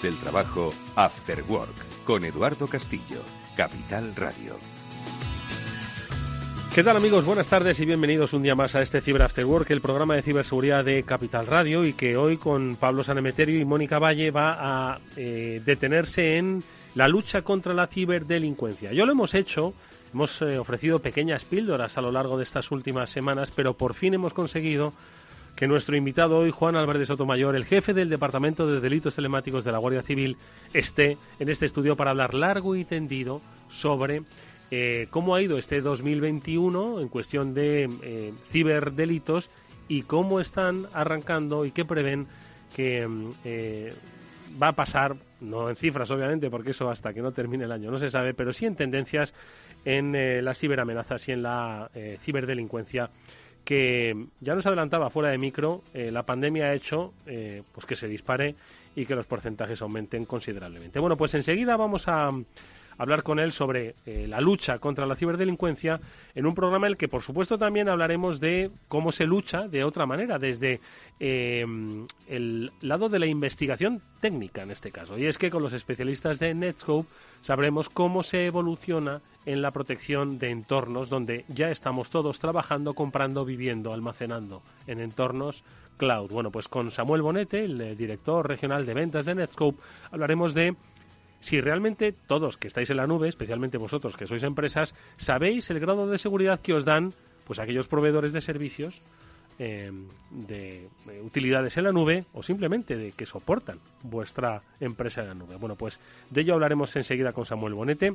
Del trabajo, After Work, con Eduardo Castillo, Capital Radio. ¿Qué tal amigos? Buenas tardes y bienvenidos un día más a este Cyber After Work, el programa de ciberseguridad de Capital Radio y que hoy con Pablo Sanemeterio y Mónica Valle va a eh, detenerse en la lucha contra la ciberdelincuencia. Yo lo hemos hecho, hemos eh, ofrecido pequeñas píldoras a lo largo de estas últimas semanas, pero por fin hemos conseguido que nuestro invitado hoy, Juan Álvarez Sotomayor, el jefe del Departamento de Delitos Telemáticos de la Guardia Civil, esté en este estudio para hablar largo y tendido sobre eh, cómo ha ido este 2021 en cuestión de eh, ciberdelitos y cómo están arrancando y qué prevén que mm, eh, va a pasar, no en cifras obviamente, porque eso hasta que no termine el año no se sabe, pero sí en tendencias en las ciberamenazas y en la ciberdelincuencia que ya nos adelantaba fuera de micro, eh, la pandemia ha hecho eh, pues que se dispare y que los porcentajes aumenten considerablemente. Bueno, pues enseguida vamos a hablar con él sobre eh, la lucha contra la ciberdelincuencia en un programa en el que, por supuesto, también hablaremos de cómo se lucha de otra manera, desde el lado de la investigación técnica en este caso. Y es que con los especialistas de Netscope sabremos cómo se evoluciona en la protección de entornos donde ya estamos todos trabajando, comprando, viviendo, almacenando en entornos cloud. Bueno, pues con Samuel Bonete, el eh, director regional de ventas de Netscope, hablaremos de si realmente todos que estáis en la nube, especialmente vosotros que sois empresas, sabéis el grado de seguridad que os dan pues aquellos proveedores de servicios em, de, de utilidades en la nube o simplemente de que soportan vuestra empresa en la nube. Bueno, pues de ello hablaremos enseguida con Samuel Bonete.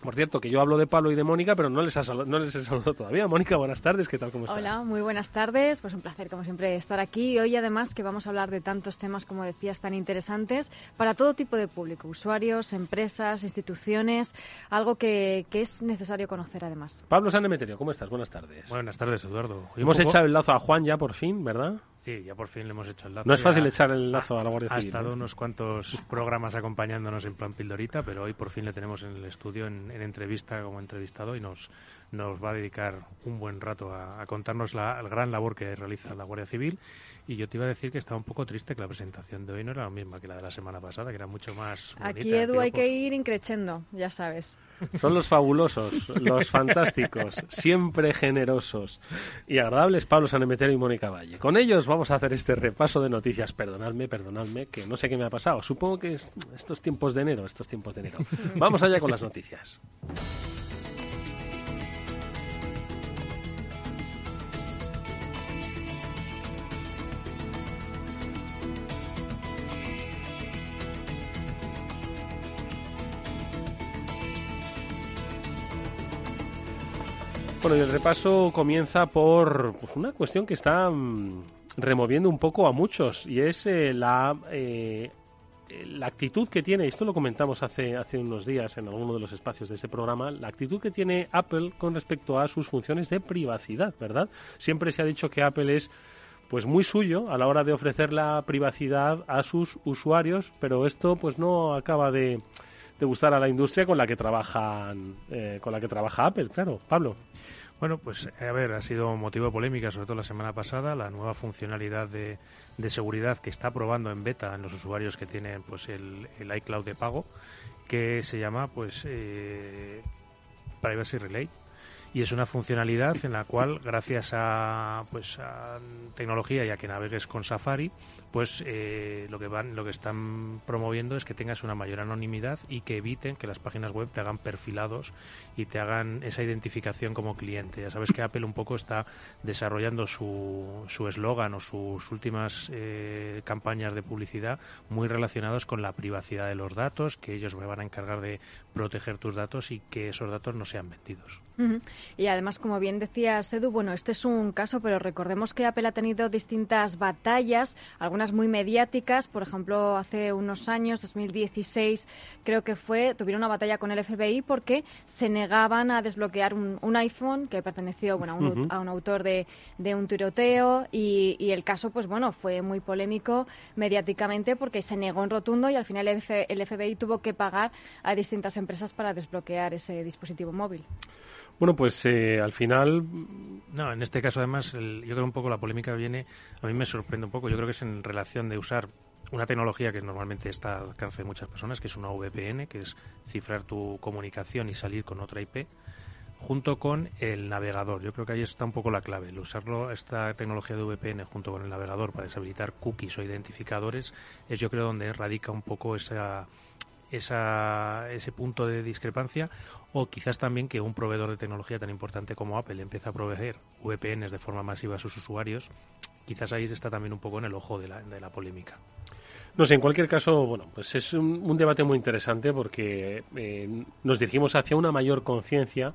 Por cierto, que yo hablo de Pablo y de Mónica, pero no les, no les he saludado todavía. Mónica, buenas tardes, ¿qué tal? ¿Cómo estás? Hola, muy buenas tardes. Pues un placer, como siempre, estar aquí. Hoy, además, que vamos a hablar de tantos temas, como decías, tan interesantes para todo tipo de público, usuarios, empresas, instituciones, algo que, que es necesario conocer, además. Pablo Sanemeterio, ¿cómo estás? Buenas tardes. Buenas tardes, Eduardo. Hemos echado el lazo a Juan ya por fin, ¿verdad? Sí, ya por fin le hemos hecho el lazo. No es fácil echar el lazo a la Guardia Civil. Ha estado unos cuantos programas acompañándonos en plan pildorita, pero hoy por fin le tenemos en el estudio en, en entrevista como entrevistado y nos, nos va a dedicar un buen rato a, a contarnos la, la, gran labor que realiza la Guardia Civil. Y yo te iba a decir que estaba un poco triste que la presentación de hoy no era la misma que la de la semana pasada, que era mucho más. Bonita, Aquí, Edu, hay que ir increchendo, ya sabes. Son los fabulosos, los fantásticos, siempre generosos y agradables Pablo Sanemetero y Mónica Valle. Con ellos vamos a hacer este repaso de noticias. Perdonadme, perdonadme, que no sé qué me ha pasado. Supongo que estos tiempos de enero, estos tiempos de enero. Vamos allá con las noticias. Bueno, y el repaso comienza por pues, una cuestión que está mmm, removiendo un poco a muchos y es eh, la, eh, la actitud que tiene, esto lo comentamos hace, hace unos días en alguno de los espacios de ese programa, la actitud que tiene Apple con respecto a sus funciones de privacidad, ¿verdad? Siempre se ha dicho que Apple es pues muy suyo a la hora de ofrecer la privacidad a sus usuarios, pero esto pues no acaba de, de gustar a la industria con la que trabajan eh, con la que trabaja Apple, claro, Pablo. Bueno, pues a ver, ha sido motivo de polémica, sobre todo la semana pasada, la nueva funcionalidad de, de seguridad que está probando en beta en los usuarios que tienen pues el, el iCloud de pago, que se llama pues eh, Privacy Relay y es una funcionalidad en la cual, gracias a, pues, a tecnología y a que navegues con Safari, pues eh, lo que van, lo que están promoviendo es que tengas una mayor anonimidad y que eviten que las páginas web te hagan perfilados y te hagan esa identificación como cliente. Ya sabes que Apple un poco está desarrollando su eslogan o sus últimas eh, campañas de publicidad muy relacionados con la privacidad de los datos, que ellos me van a encargar de proteger tus datos y que esos datos no sean vendidos. Y además, como bien decía Sedu, bueno, este es un caso, pero recordemos que Apple ha tenido distintas batallas, algunas muy mediáticas. Por ejemplo, hace unos años, 2016, creo que fue, tuvieron una batalla con el FBI porque se negaban a desbloquear un, iPhone que perteneció bueno, a, un, autor de, un tiroteo. Y, el caso, pues bueno, fue muy polémico mediáticamente porque se negó en rotundo y al final el, el FBI tuvo que pagar a distintas empresas para desbloquear ese dispositivo móvil. Bueno, pues eh, al final. No, en este caso, además, yo creo un poco la polémica viene. A mí me sorprende un poco. Yo creo que es en relación de usar una tecnología que normalmente está al alcance de muchas personas, que es una VPN, que es cifrar tu comunicación y salir con otra IP, junto con el navegador. Yo creo que ahí está un poco la clave. El usarlo, esta tecnología de VPN junto con el navegador para deshabilitar cookies o identificadores es, yo creo, donde radica un poco esa esa, ese punto de discrepancia o quizás también que un proveedor de tecnología tan importante como Apple empieza a proveer VPNs de forma masiva a sus usuarios, quizás ahí está también un poco en el ojo de la, de la polémica. No sé, en cualquier caso, bueno, pues es un, debate muy interesante porque eh, nos dirigimos hacia una mayor conciencia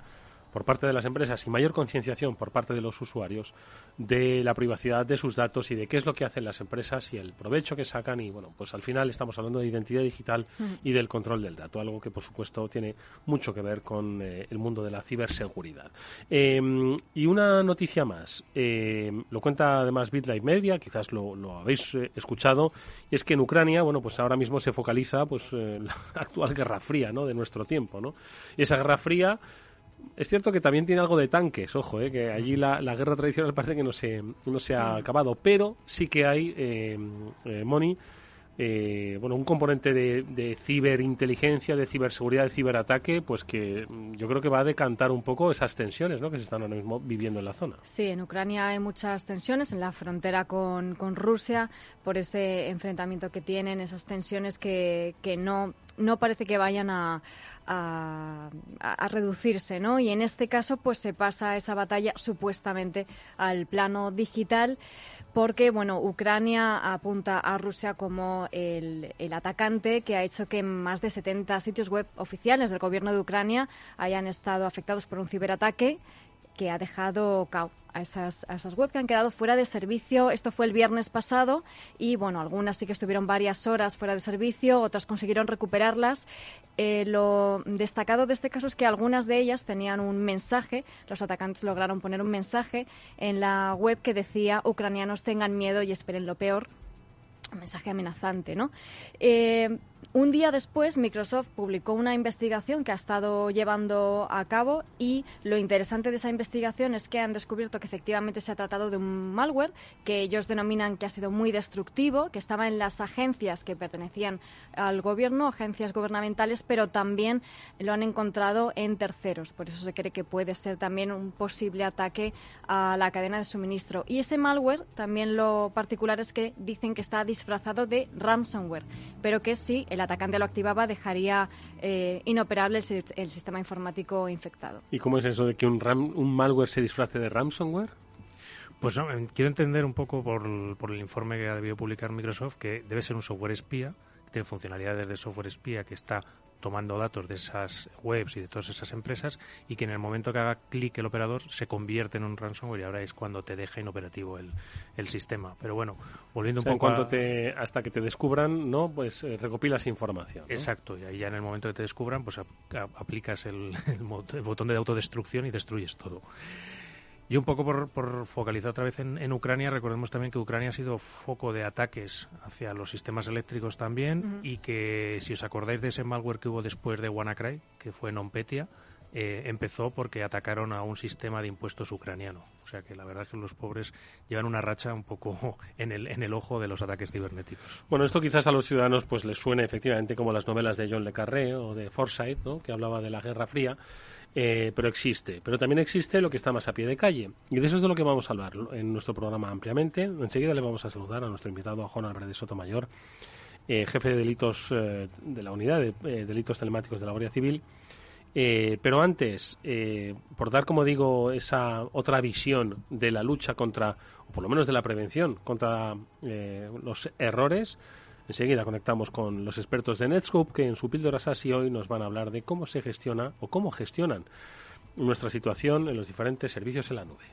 por parte de las empresas y mayor concienciación por parte de los usuarios de la privacidad de sus datos y de qué es lo que hacen las empresas y el provecho que sacan. Y bueno pues al final estamos hablando de identidad digital y del control del dato algo que por supuesto tiene mucho que ver con eh, el mundo de la ciberseguridad. Em, y una noticia más em, lo cuenta además BitLife Media quizás lo, habéis eh, escuchado y es que en Ucrania bueno pues ahora mismo se focaliza pues eh, la actual guerra fría no de nuestro tiempo no y esa guerra fría es cierto que también tiene algo de tanques, ojo, eh, que allí la, guerra tradicional parece que no se, no se ha acabado, pero sí que hay, eh, eh Moni, eh, bueno, un componente de, de, ciberinteligencia, de ciberseguridad, de ciberataque, pues que mm, yo creo que va a decantar un poco esas tensiones ¿no? que se están ahora mismo viviendo en la zona. Sí, en Ucrania hay muchas tensiones en la frontera con, con Rusia por ese enfrentamiento que tienen, esas tensiones que, que no, no parece que vayan a, a, a, reducirse, ¿no? Y en este caso, pues se pasa esa batalla supuestamente al plano digital porque bueno, Ucrania apunta a Rusia como el, atacante que ha hecho que más de 70 sitios web oficiales del gobierno de Ucrania hayan estado afectados por un ciberataque que ha dejado a esas, a web que han quedado fuera de servicio. Esto fue el viernes pasado y, bueno, algunas sí que estuvieron varias horas fuera de servicio, otras consiguieron recuperarlas. Eh, lo destacado de este caso es que algunas de ellas tenían un mensaje, los atacantes lograron poner un mensaje en la web que decía ucranianos tengan miedo y esperen lo peor un mensaje amenazante, ¿no? Eh, un día después, Microsoft publicó una investigación que ha estado llevando a cabo y lo interesante de esa investigación es que han descubierto que efectivamente se ha tratado de un malware que ellos denominan que ha sido muy destructivo, que estaba en las agencias que pertenecían al gobierno, agencias gubernamentales, pero también lo han encontrado en terceros. Por eso se cree que puede ser también un posible ataque a la cadena de suministro. Y ese malware, también lo particular es que dicen que está disfrazado de ransomware, pero que sí, el atacante lo activaba, dejaría eh, inoperable el, sistema informático infectado. ¿Y cómo es eso de que un, un malware se disfrace de ransomware? Pues quiero entender un poco por, por el informe que ha debido publicar Microsoft que debe ser un software espía, que tiene funcionalidades de software espía que está tomando datos de esas webs y de todas esas empresas y que en el momento que haga clic el operador se convierte en un ransomware y ahora es cuando te deja inoperativo el, el sistema. Pero bueno, volviendo un poco a... te, hasta que te descubran, ¿no? Pues eh, recopilas información. Exacto, y ahí ya en el momento que te descubran, pues aplicas el, el botón de autodestrucción y destruyes todo. Y un poco por, focalizar otra vez en, Ucrania, recordemos también que Ucrania ha sido foco de ataques hacia los sistemas eléctricos también y que si os acordáis de ese malware que hubo después de WannaCry, que fue NonPetya, eh, empezó porque atacaron a un sistema de impuestos ucraniano. O sea que la verdad es que los pobres llevan una racha un poco en el, en el ojo de los ataques cibernéticos. Bueno, esto quizás a los ciudadanos pues les suene efectivamente como las novelas de John le Carré o de Forsyth, ¿no? que hablaba de la Guerra Fría. Eh, pero existe. Pero también existe lo que está más a pie de calle. Y de eso es de lo que vamos a hablar en nuestro programa ampliamente. Enseguida le vamos a saludar a nuestro invitado, Juan Álvarez Sotomayor, eh, jefe de delitos de la unidad de delitos telemáticos de la Guardia Civil eh, pero antes, eh, por dar, como digo, esa otra visión de la lucha contra, o por lo menos de la prevención contra eh, los errores, enseguida conectamos con los expertos de Netscope que en su píldora SASI hoy nos van a hablar de cómo se gestiona o cómo gestionan nuestra situación en los diferentes servicios en la nube.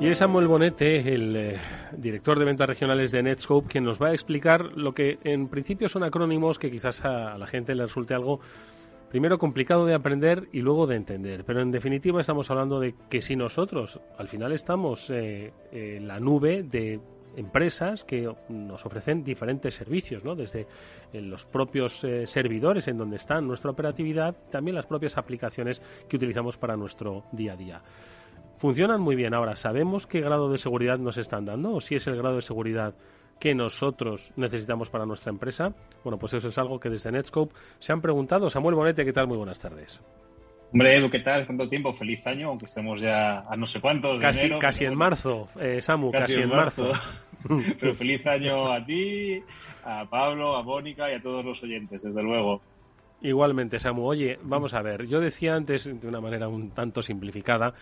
Y es Samuel Bonete, el eh, director de ventas regionales de Netscope, quien nos va a explicar lo que en principio son acrónimos que quizás a, la gente le resulte algo primero complicado de aprender y luego de entender. Pero en definitiva estamos hablando de que si nosotros al final estamos eh, en la nube de empresas que nos ofrecen diferentes servicios, ¿no? desde eh, los propios servidores en donde está nuestra operatividad, también las propias aplicaciones que utilizamos para nuestro día a día funcionan muy bien. Ahora, ¿sabemos qué grado de seguridad nos están dando o si es el grado de seguridad que nosotros necesitamos para nuestra empresa? Bueno, pues eso es algo que desde Netscope se han preguntado. Samuel Bonete, ¿qué tal? Muy buenas tardes. Hombre, Edu, ¿qué tal? ¿Cuánto tiempo? Feliz año, aunque estemos ya a no sé cuántos. Casi, casi en marzo, eh, Samu, casi, en marzo. pero feliz año a ti, a Pablo, a Mónica y a todos los oyentes, desde luego. Igualmente, Samu. Oye, vamos a ver. Yo decía antes, de una manera un tanto simplificada,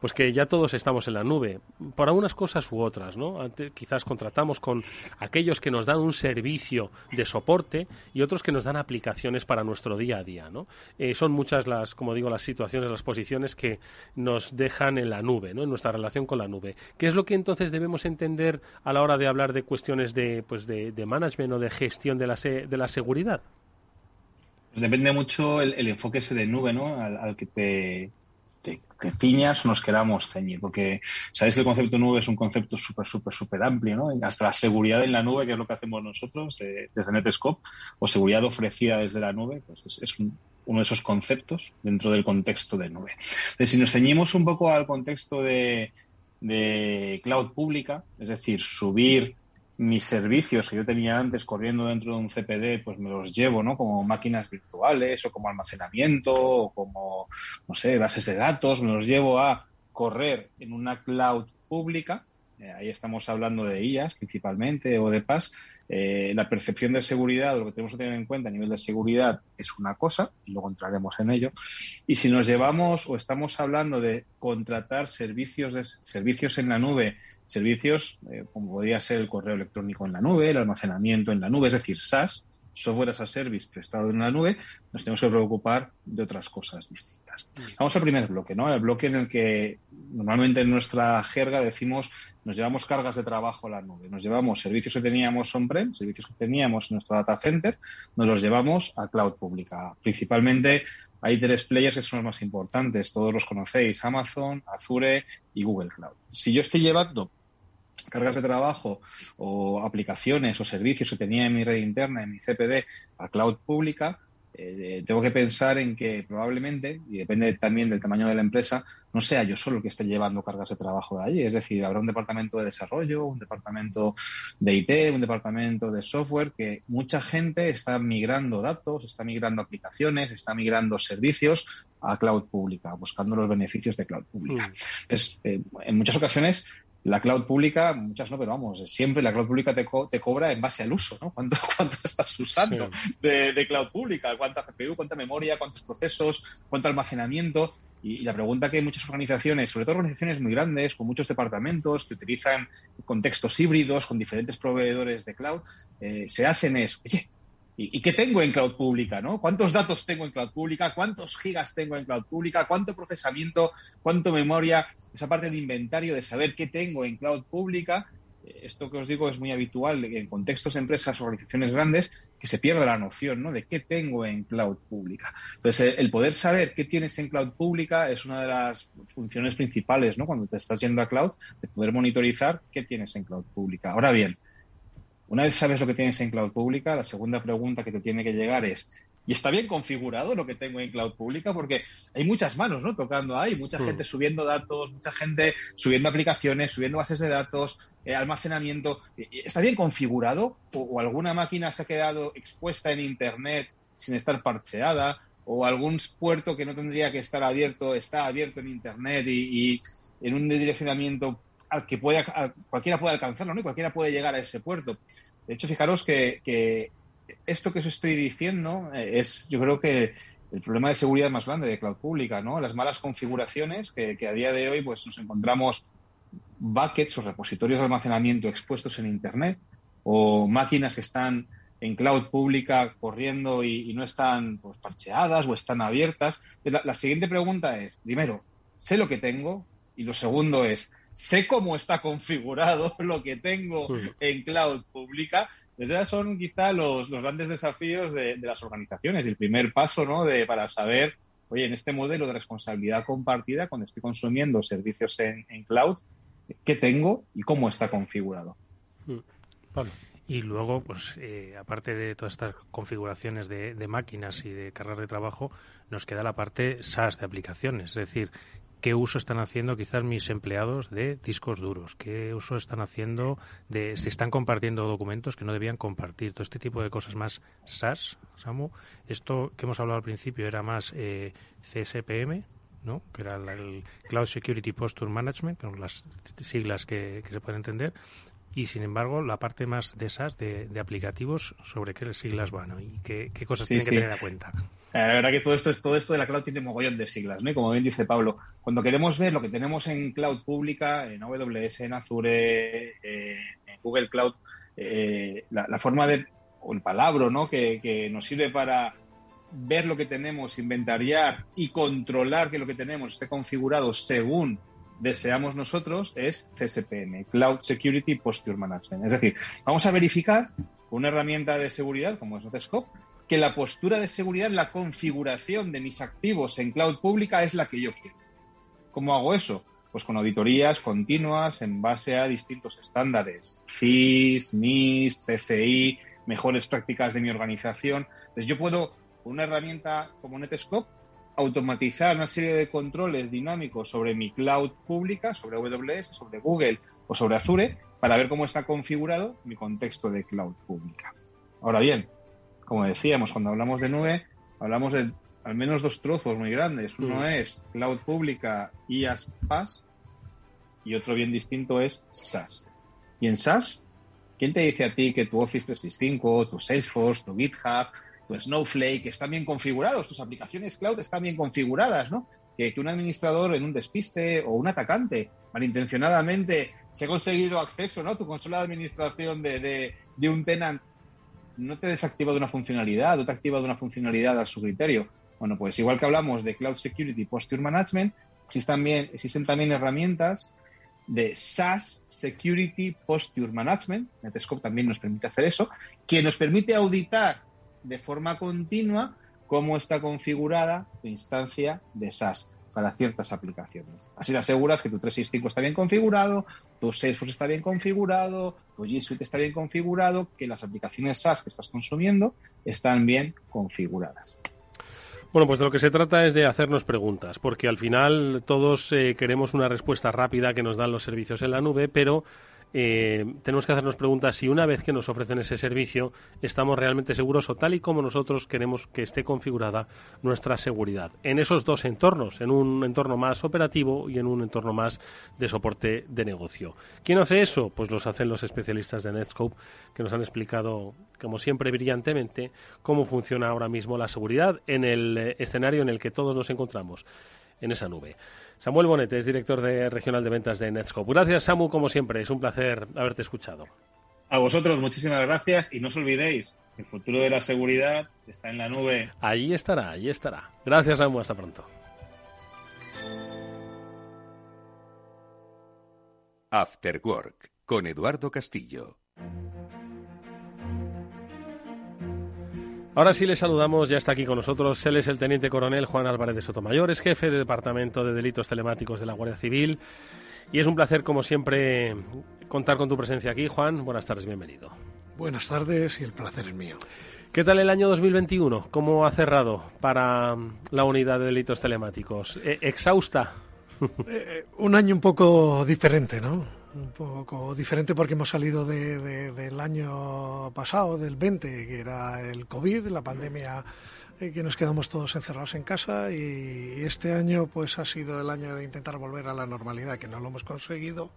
pues que ya todos estamos en la nube, por algunas cosas u otras, ¿no? quizás contratamos con aquellos que nos dan un servicio de soporte y otros que nos dan aplicaciones para nuestro día a día, ¿no? Eh, son muchas las, como digo, las situaciones, las posiciones que nos dejan en la nube, ¿no? En nuestra relación con la nube. ¿Qué es lo que entonces debemos entender a la hora de hablar de cuestiones de, pues de, management o de gestión de la, de la seguridad? Pues depende mucho el, enfoque ese de nube, ¿no? al que te te, ciñas nos queramos ceñir, porque sabéis que el concepto nube es un concepto súper, súper, súper amplio, ¿no? Hasta la seguridad en la nube, que es lo que hacemos nosotros eh, desde Netscope, o seguridad ofrecida desde la nube, pues es, uno de esos conceptos dentro del contexto de nube. Entonces, si nos ceñimos un poco al contexto de, de cloud pública, es decir, subir mis servicios que yo tenía antes corriendo dentro de un CPD, pues me los llevo, ¿no? Como máquinas virtuales o como almacenamiento o como, no sé, bases de datos, me los llevo a correr en una cloud pública. Eh, ahí estamos hablando de IAS principalmente o de PAS. Eh, la percepción de seguridad, lo que tenemos que tener en cuenta a nivel de seguridad es una cosa, y luego entraremos en ello. Y si nos llevamos o estamos hablando de contratar servicios, de, servicios en la nube servicios eh, como podría ser el correo electrónico en la nube, el almacenamiento en la nube, es decir, SaaS, software as a service prestado en la nube, nos tenemos que preocupar de otras cosas distintas. Vamos al primer bloque, ¿no? El bloque en el que normalmente en nuestra jerga decimos nos llevamos cargas de trabajo a la nube, nos llevamos servicios que teníamos on-prem, servicios que teníamos en nuestro data center, nos los llevamos a cloud pública. Principalmente hay tres players que son los más importantes, todos los conocéis, Amazon, Azure y Google Cloud. Si yo estoy llevando cargas de trabajo o aplicaciones o servicios que tenía en mi red interna, en mi CPD, a cloud pública, eh, tengo que pensar en que probablemente, y depende también del tamaño de la empresa, no sea yo solo el que esté llevando cargas de trabajo de allí. Es decir, habrá un departamento de desarrollo, un departamento de IT, un departamento de software, que mucha gente está migrando datos, está migrando aplicaciones, está migrando servicios a cloud pública, buscando los beneficios de cloud pública. Mm. Es, eh, en muchas ocasiones la cloud pública, muchas no, pero vamos, siempre la cloud pública te, te cobra en base al uso, ¿no? ¿Cuánto, cuánto estás usando de, cloud pública? ¿Cuánta GPU, cuánta memoria, cuántos procesos, cuánto almacenamiento? Y, la pregunta que muchas organizaciones, sobre todo organizaciones muy grandes, con muchos departamentos que utilizan contextos híbridos con diferentes proveedores de cloud, eh, se hacen es, oye, ¿y, qué tengo en cloud pública? ¿no? ¿Cuántos datos tengo en cloud pública? ¿Cuántos gigas tengo en cloud pública? ¿Cuánto procesamiento? ¿Cuánto memoria? Esa parte de inventario, de saber qué tengo en cloud pública, eh, esto que os digo es muy habitual en contextos de empresas organizaciones grandes que se pierda la noción ¿no? de qué tengo en cloud pública. Entonces, el poder saber qué tienes en cloud pública es una de las funciones principales ¿no? cuando te estás yendo a cloud, de poder monitorizar qué tienes en cloud pública. Ahora bien, Una vez sabes lo que tienes en cloud pública, la segunda pregunta que te tiene que llegar es, ¿y está bien configurado lo que tengo en cloud pública? Porque hay muchas manos, ¿no? Tocando ahí, mucha hmm. gente subiendo datos, mucha gente subiendo aplicaciones, subiendo bases de datos, eh, almacenamiento. ¿Está bien configurado? ¿O, alguna máquina se ha quedado expuesta en Internet sin estar parcheada? ¿O algún puerto que no tendría que estar abierto está abierto en Internet y, en un direccionamiento al que pueda, cualquiera puede alcanzarlo, ¿no? Y cualquiera puede llegar a ese puerto. De hecho, fijaros que, esto que os estoy diciendo eh, es, yo creo que el problema de seguridad más grande de cloud pública, ¿no? Las malas configuraciones que, a día de hoy, pues nos encontramos buckets o repositorios de almacenamiento expuestos en Internet o máquinas que están en cloud pública corriendo y, no están pues, parcheadas o están abiertas. La, la, siguiente pregunta es, primero, ¿sé lo que tengo? Y lo segundo es, sé cómo está configurado lo que tengo en cloud pública. Esos son quizá los, grandes desafíos de, las organizaciones. El primer paso ¿no? de, para saber, oye, en este modelo de responsabilidad compartida, cuando estoy consumiendo servicios en, cloud, ¿qué tengo y cómo está configurado? Y luego, pues, eh, aparte de todas estas configuraciones de, de, máquinas y de cargas de trabajo, nos queda la parte SaaS de aplicaciones. Es decir, qué uso están haciendo quizás mis empleados de discos duros, qué uso están haciendo de si están compartiendo documentos que no debían compartir, todo este tipo de cosas más SaaS, Samu. Esto que hemos hablado al principio era más eh, CSPM, ¿no? que era el Cloud Security Posture Management, que son las siglas que, se pueden entender, y sin embargo la parte más de SaaS, de, aplicativos, sobre qué siglas van y qué, cosas tienen que tener en cuenta. Eh, la verdad que todo esto, es, todo esto de la cloud tiene mogollón de siglas, ¿no? Y como bien dice Pablo, cuando queremos ver lo que tenemos en cloud pública, en AWS, en Azure, eh, en Google Cloud, eh, la, forma de, o el palabra, ¿no? Que, nos sirve para ver lo que tenemos, inventariar y controlar que lo que tenemos esté configurado según deseamos nosotros es CSPM, Cloud Security Posture Management. Es decir, vamos a verificar con una herramienta de seguridad como es Notescope que la postura de seguridad, la configuración de mis activos en cloud pública es la que yo quiero. ¿Cómo hago eso? Pues con auditorías continuas en base a distintos estándares, FIS, NIST, PCI, mejores prácticas de mi organización. Entonces yo puedo, con una herramienta como Netscope, automatizar una serie de controles dinámicos sobre mi cloud pública, sobre AWS, sobre Google o sobre Azure, para ver cómo está configurado mi contexto de cloud pública. Ahora bien, como decíamos, cuando hablamos de nube, hablamos de al menos dos trozos muy grandes. Uno mm. es cloud pública y PaaS y otro bien distinto es SaaS. Y en SaaS, ¿quién te dice a ti que tu Office 365, tu Salesforce, tu GitHub, tu Snowflake están bien configurados, tus aplicaciones cloud están bien configuradas, ¿no? Que, un administrador en un despiste o un atacante malintencionadamente se ha conseguido acceso, ¿no? Tu consola de administración de, de un tenant no te desactiva de una funcionalidad o te activa de una funcionalidad a su criterio. Bueno, pues igual que hablamos de Cloud Security Posture Management, existen también, existen también herramientas de SaaS Security Posture Management, Netscope también nos permite hacer eso, que nos permite auditar de forma continua cómo está configurada tu instancia de SaaS para ciertas aplicaciones. Así te aseguras que tu 365 está bien configurado, tu Salesforce está bien configurado, tu G Suite está bien configurado, que las aplicaciones SaaS que estás consumiendo están bien configuradas. Bueno, pues de lo que se trata es de hacernos preguntas, porque al final todos eh, queremos una respuesta rápida que nos dan los servicios en la nube, pero eh, tenemos que hacernos preguntas si una vez que nos ofrecen ese servicio estamos realmente seguros o tal y como nosotros queremos que esté configurada nuestra seguridad. En esos dos entornos, en un entorno más operativo y en un entorno más de soporte de negocio. ¿Quién hace eso? Pues los hacen los especialistas de Netscope que nos han explicado, como siempre, brillantemente cómo funciona ahora mismo la seguridad en el eh, escenario en el que todos nos encontramos, en esa nube. Samuel Bonete es director de regional de ventas de Netscope. Gracias, Samu, como siempre. Es un placer haberte escuchado. A vosotros, muchísimas gracias y no os olvidéis, el futuro de la seguridad está en la nube. Allí estará, allí estará. Gracias, Samu. Hasta pronto. After Work con Eduardo Castillo. Ahora sí le saludamos, ya está aquí con nosotros. Él es el teniente coronel Juan Álvarez de Sotomayor, es jefe de Departamento de Delitos Telemáticos de la Guardia Civil. Y es un placer, como siempre, contar con tu presencia aquí. Juan, buenas tardes, bienvenido. Buenas tardes y el placer es mío. ¿Qué tal el año 2021? ¿Cómo ha cerrado para la unidad de delitos telemáticos? ¿E-, ¿Exhausta? Eh, eh, un año un poco diferente, ¿no? Un poco diferente porque hemos salido del año pasado, del 20, que era el COVID, la pandemia eh, que nos quedamos todos encerrados en casa y este año pues ha sido el año de intentar volver a la normalidad, que no lo hemos conseguido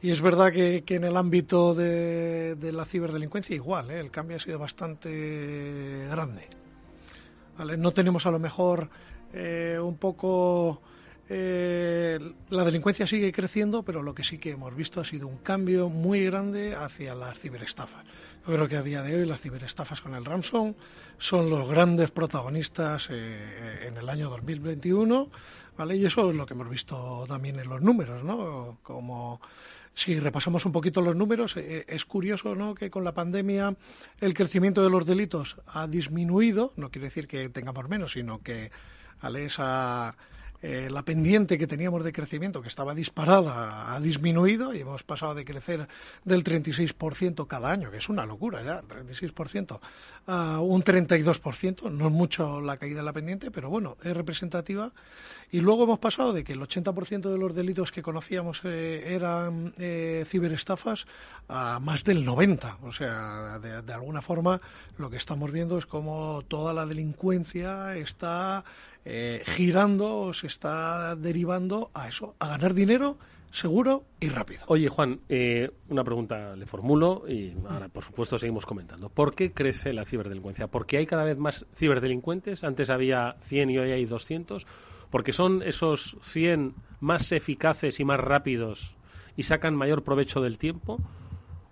y es verdad que, en el ámbito de, la ciberdelincuencia igual, ¿eh? el cambio ha sido bastante grande. No tenemos a lo mejor eh, un poco... Eh, la delincuencia sigue creciendo, pero lo que sí que hemos visto ha sido un cambio muy grande hacia las ciberestafas. Yo creo que a día de hoy las ciberestafas con el ransom son los grandes protagonistas en el año 2021, ¿vale? Y eso es lo que hemos visto también en los números, ¿no? Como si repasamos un poquito los números, eh, es curioso ¿no? que con la pandemia el crecimiento de los delitos ha disminuido, no quiere decir que tengamos menos, sino que al esa eh, la pendiente que teníamos de crecimiento, que estaba disparada, ha disminuido y hemos pasado de crecer del 36% cada año, que es una locura ya, 36%, a un 32%. No es mucho la caída de la pendiente, pero bueno, es representativa. Y luego hemos pasado de que el 80% de los delitos que conocíamos eh, eran eh, ciberestafas a más del 90%. O sea, de, de alguna forma lo que estamos viendo es como toda la delincuencia está eh, girando, se está derivando a eso, a ganar dinero seguro y rápido. Oye, Juan, eh, una pregunta le formulo y ahora, por supuesto, seguimos comentando. ¿Por qué crece la ciberdelincuencia? ¿Porque hay cada vez más ciberdelincuentes? Antes había 100 y hoy hay 200. ¿Porque son esos 100 más eficaces y más rápidos y sacan mayor provecho del tiempo?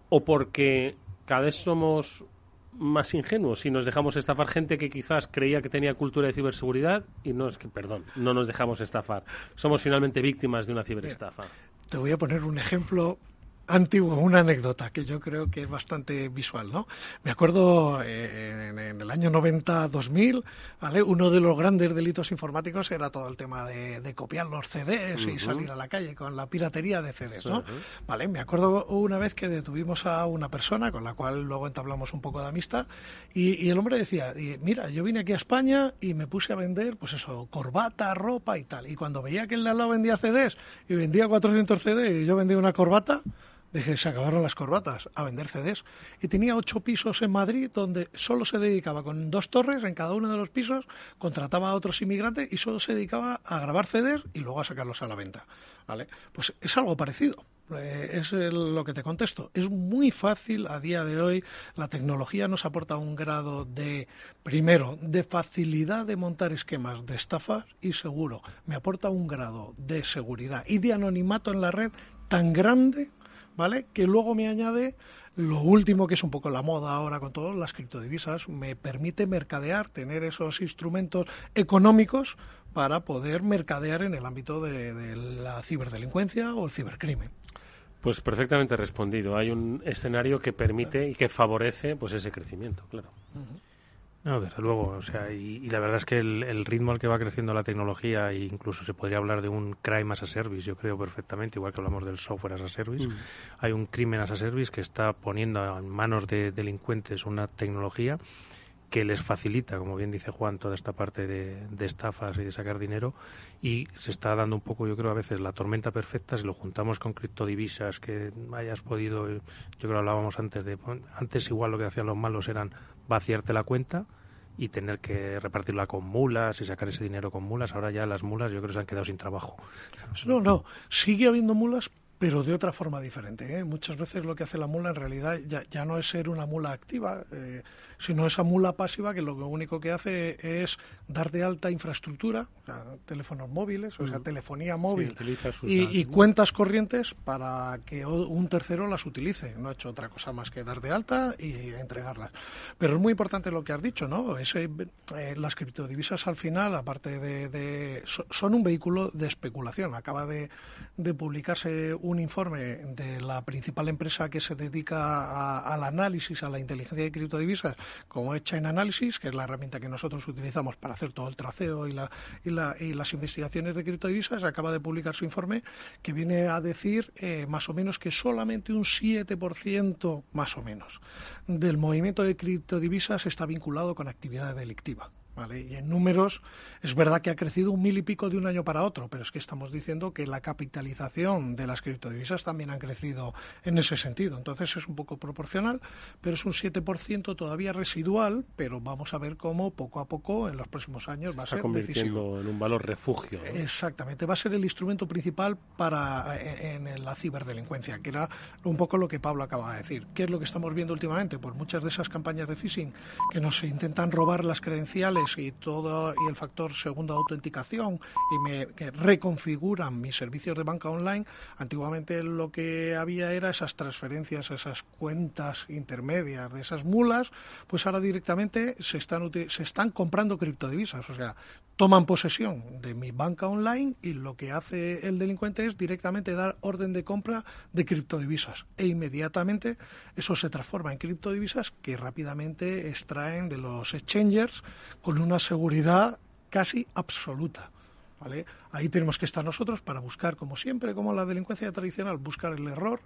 ¿O porque cada vez somos más ingenuos si nos dejamos estafar gente que quizás creía que tenía cultura de ciberseguridad y no es que, perdón, no nos dejamos estafar. Somos finalmente víctimas de una ciberestafa. Te voy a poner un ejemplo antiguo, una anécdota que yo creo que es bastante visual, ¿no? Me acuerdo eh, en, el año 90-2000, ¿vale? Uno de los grandes delitos informáticos era todo el tema de, copiar los CDs y salir a la calle con la piratería de CDs, ¿no? Vale, me acuerdo una vez que detuvimos a una persona con la cual luego entablamos un poco de amistad y, el hombre decía, mira, yo vine aquí a España y me puse a vender, pues eso, corbata, ropa y tal. Y cuando veía que el de al lado vendía CDs y vendía 400 CDs y yo vendía una corbata, se acabaron las corbatas a vender CDs y tenía ocho pisos en Madrid donde solo se dedicaba con dos torres en cada uno de los pisos, contrataba a otros inmigrantes y solo se dedicaba a grabar CDs y luego a sacarlos a la venta. ¿vale? Pues es algo parecido. Eh, es lo que te contesto. Es muy fácil a día de hoy. La tecnología nos aporta un grado de, primero, de facilidad de montar esquemas de estafas y seguro, me aporta un grado de seguridad y de anonimato en la red tan grande ¿vale? Que luego me añade lo último, que es un poco la moda ahora con todas las criptodivisas, me permite mercadear, tener esos instrumentos económicos para poder mercadear en el ámbito de, la ciberdelincuencia o el cibercrimen. Pues perfectamente respondido. Hay un escenario que permite y que favorece pues ese crecimiento, claro. No, desde luego, o sea, y, la verdad es que el, ritmo al que va creciendo la tecnología, e incluso se podría hablar de un crime as a service, yo creo perfectamente, igual que hablamos del software as a service, mm. hay un crimen as a service que está poniendo en manos de delincuentes una tecnología que les facilita, como bien dice Juan, toda esta parte de, estafas y de sacar dinero y se está dando un poco, yo creo, a veces la tormenta perfecta si lo juntamos con criptodivisas que hayas podido, yo creo hablábamos antes de, antes igual lo que hacían los malos eran vaciarte la cuenta y tener que repartirla con mulas y sacar ese dinero con mulas. Ahora ya las mulas yo creo que se han quedado sin trabajo. No, no, sigue habiendo mulas, pero de otra forma diferente. ¿eh? Muchas veces lo que hace la mula en realidad ya, ya no es ser una mula activa. Eh, sino esa mula pasiva que lo único que hace es dar de alta infraestructura, teléfonos móviles, o sea, mm. telefonía móvil y, cuentas corrientes para que un tercero las utilice. No ha hecho otra cosa más que dar de alta y entregarlas. Pero es muy importante lo que has dicho, ¿no? Ese, eh, las criptodivisas al final, aparte de, son un vehículo de especulación. Acaba de, publicarse un informe de la principal empresa que se dedica al análisis, a la inteligencia de criptodivisas, como es Chain Analysis, que es la herramienta que nosotros utilizamos para hacer todo el traceo y, la, y, la, y las investigaciones de criptodivisas, acaba de publicar su informe que viene a decir eh, más o menos que solamente un 7%, más o menos, del movimiento de criptodivisas está vinculado con actividad delictiva. Y en números es verdad que ha crecido un mil y pico de un año para otro, pero es que estamos diciendo que la capitalización de las criptodivisas también ha crecido en ese sentido. Entonces es un poco proporcional, pero es un 7% todavía residual, pero vamos a ver cómo poco a poco en los próximos años va a ser convirtiendo en un valor refugio. Exactamente, va a ser el instrumento principal para en, en la ciberdelincuencia, que era un poco lo que Pablo acaba de decir. ¿Qué es lo que estamos viendo últimamente? Pues muchas de esas campañas de phishing que nos intentan robar las credenciales y todo y el factor segunda autenticación y me reconfiguran mis servicios de banca online, antiguamente lo que había era esas transferencias, esas cuentas intermedias de esas mulas, pues ahora directamente se están se están comprando criptodivisas, o sea, toman posesión de mi banca online y lo que hace el delincuente es directamente dar orden de compra de criptodivisas. E inmediatamente eso se transforma en criptodivisas que rápidamente extraen de los exchangers con una seguridad casi absoluta. ¿Vale? Ahí tenemos que estar nosotros para buscar, como siempre, como la delincuencia tradicional, buscar el error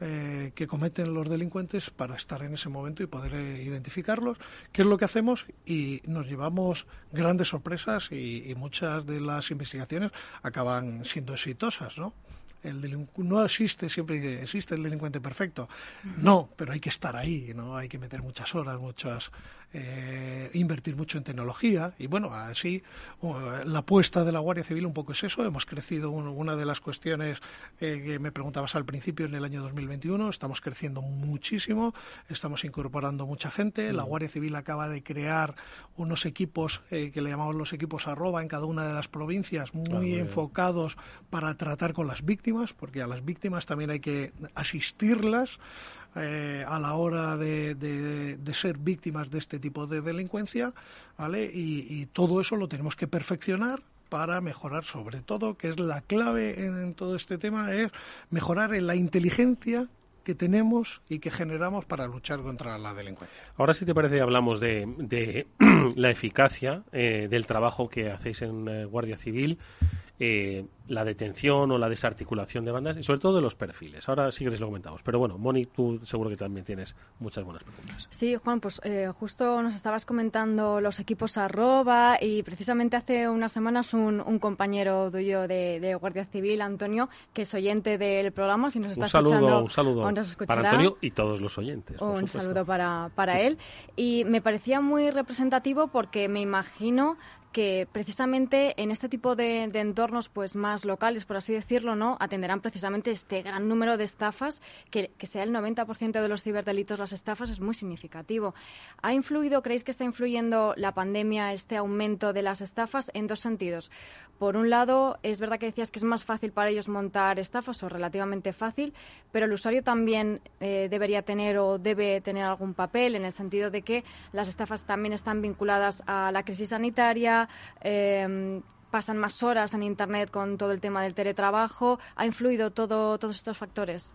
eh, que cometen los delincuentes para estar en ese momento y poder eh, identificarlos. ¿Qué es lo que hacemos? Y nos llevamos grandes sorpresas y, y muchas de las investigaciones acaban siendo exitosas, ¿no? El no existe, siempre existe el delincuente perfecto. No, pero hay que estar ahí, ¿no? Hay que meter muchas horas, muchas eh, invertir mucho en tecnología y bueno, así la apuesta de la Guardia Civil un poco es eso. Hemos crecido una de las cuestiones eh, que me preguntabas al principio en el año 2021, estamos creciendo muchísimo, estamos incorporando mucha gente. La. Guardia Civil acaba de crear unos equipos eh, que le llamamos los equipos arroba en cada una de las provincias, muy ah, enfocados para tratar con las víctimas, porque a las víctimas también hay que asistirlas eh, a la hora de, de, ser víctimas de este tipo de delincuencia, ¿vale? Y, todo eso lo tenemos que perfeccionar para mejorar sobre todo, que es la clave en, todo este tema, es mejorar en la inteligencia que tenemos y que generamos para luchar contra la delincuencia. Ahora, si te parece, hablamos de, de la eficacia eh, del trabajo que hacéis en eh, Guardia Civil eh, la detención o la desarticulación de bandas y sobre todo de los perfiles. Ahora sí que les lo comentamos. Pero bueno, Moni, tú seguro que también tienes muchas buenas preguntas. Sí, Juan, pues eh, justo nos estabas comentando los equipos arroba y precisamente hace unas semanas un, compañero tuyo de, Guardia Civil, Antonio, que es oyente del programa, si nos está un saludo, escuchando. Un saludo para Antonio y todos los oyentes. Un saludo para, para él. Y me parecía muy representativo porque me imagino que precisamente en este tipo de, entornos pues más locales, por así decirlo, no atenderán precisamente este gran número de estafas, que, que sea el 90% de los ciberdelitos las estafas es muy significativo. ¿Ha influido, creéis que está influyendo la pandemia, este aumento de las estafas en dos sentidos? Por un lado, es verdad que decías que es más fácil para ellos montar estafas o relativamente fácil, pero el usuario también eh, debería tener o debe tener algún papel en el sentido de que las estafas también están vinculadas a la crisis sanitaria, em, pasan más horas en Internet con todo el tema del teletrabajo. ¿Ha influido todo, todos estos factores?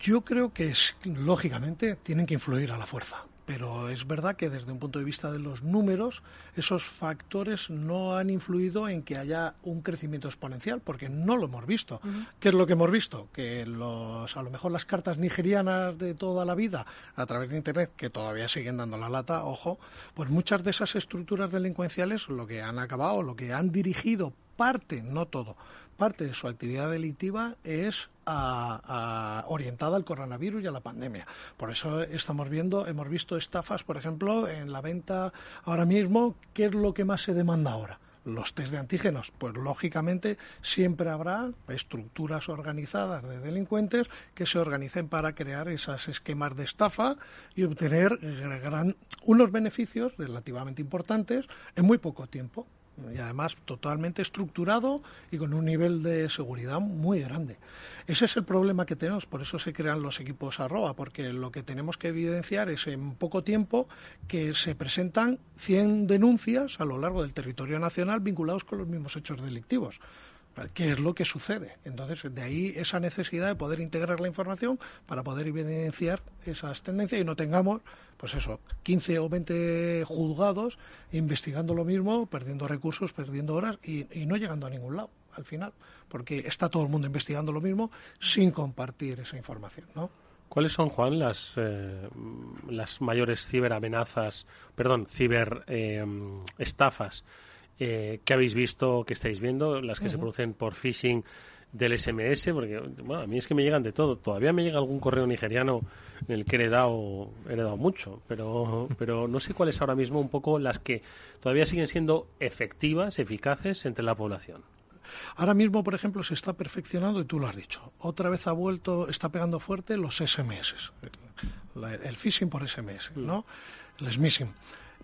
yo creo que lógicamente tienen que influir a la fuerza pero es verdad que desde un punto de vista de los números, esos factores no han influido en que haya un crecimiento exponencial, porque no lo hemos visto. ¿Qué es lo que hemos visto? Que los, a lo mejor las cartas nigerianas de toda la vida, a través de Internet, que todavía siguen dando la lata, ojo, pues muchas de esas estructuras delincuenciales lo que han acabado, lo que han dirigido parte, no todo, parte de su actividad delictiva es orientada al coronavirus y a la pandemia. Por eso estamos viendo, hemos visto estafas, por ejemplo, en la venta ahora mismo, ¿qué es lo que más se demanda ahora? los test de antígenos, pues lógicamente siempre habrá estructuras organizadas de delincuentes que se organicen para crear esos esquemas de estafa y obtener unos beneficios relativamente importantes en muy poco tiempo y además totalmente estructurado y con un nivel de seguridad muy grande. Ese es el problema que tenemos, por eso se crean los equipos arroba, porque lo que tenemos que evidenciar es en poco tiempo que se presentan 100 denuncias a lo largo del territorio nacional vinculados con los mismos hechos delictivos. ¿Qué es lo que sucede? Entonces, de ahí esa necesidad de poder integrar la información para poder evidenciar esas tendencias y no tengamos, pues eso, 15 o 20 juzgados investigando lo mismo, perdiendo recursos, perdiendo horas y, no llegando a ningún lado al final, porque está todo el mundo investigando lo mismo sin compartir esa información, ¿no? ¿Cuáles son, Juan, las, eh, las mayores ciberamenazas, perdón, ciberestafas eh, eh, que habéis visto, que estáis viendo, las que se producen por phishing del SMS, porque bueno, a mí es que me llegan de todo. Todavía me llega algún correo nigeriano en el que he heredado, he heredado mucho, pero, pero no sé cuáles ahora mismo un poco las que todavía siguen siendo efectivas, eficaces entre la población. Ahora mismo, por ejemplo, se está perfeccionando, y tú lo has dicho, otra vez ha vuelto, está pegando fuerte los SMS, el, phishing por SMS, ¿no? El smishing.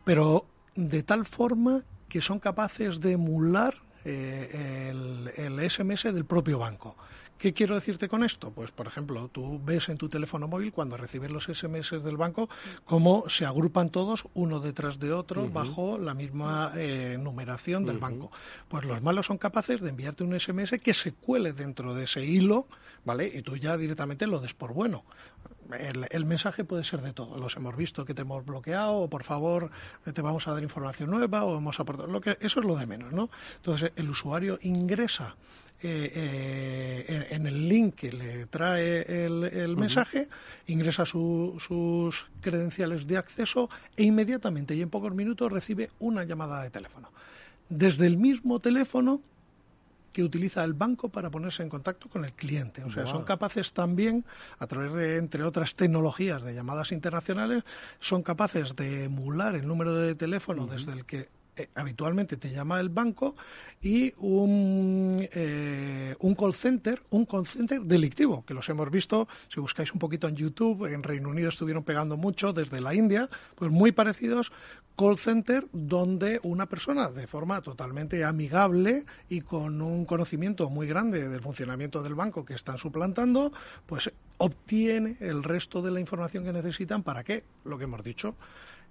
Pero de tal forma que son capaces de emular eh, el, SMS del propio banco. ¿Qué quiero decirte con esto? Pues, por ejemplo, tú ves en tu teléfono móvil cuando recibes los SMS del banco cómo se agrupan todos uno detrás de otro bajo la misma eh, numeración del banco. Pues los malos son capaces de enviarte un SMS que se cuele dentro de ese hilo, ¿vale? Y tú ya directamente lo des por bueno el, mensaje puede ser de todo. Los hemos visto que te hemos bloqueado, o por favor te vamos a dar información nueva, o hemos aportado. Lo que, eso es lo de menos, ¿no? Entonces, el usuario ingresa eh, eh, en el link que le trae el, mensaje, ingresa sus credenciales de acceso e inmediatamente y en pocos minutos recibe una llamada de teléfono. Desde el mismo teléfono que utiliza el banco para ponerse en contacto con el cliente. O sea, son capaces también, a través de, entre otras tecnologías de llamadas internacionales, son capaces de emular el número de teléfono desde el que eh, habitualmente te llama el banco y un, eh, un call center, un call center delictivo, que los hemos visto, si buscáis un poquito en YouTube, en Reino Unido estuvieron pegando mucho desde la India, pues muy parecidos, call center donde una persona de forma totalmente amigable y con un conocimiento muy grande del funcionamiento del banco que están suplantando, pues obtiene el resto de la información que necesitan. Para qué, lo que hemos dicho,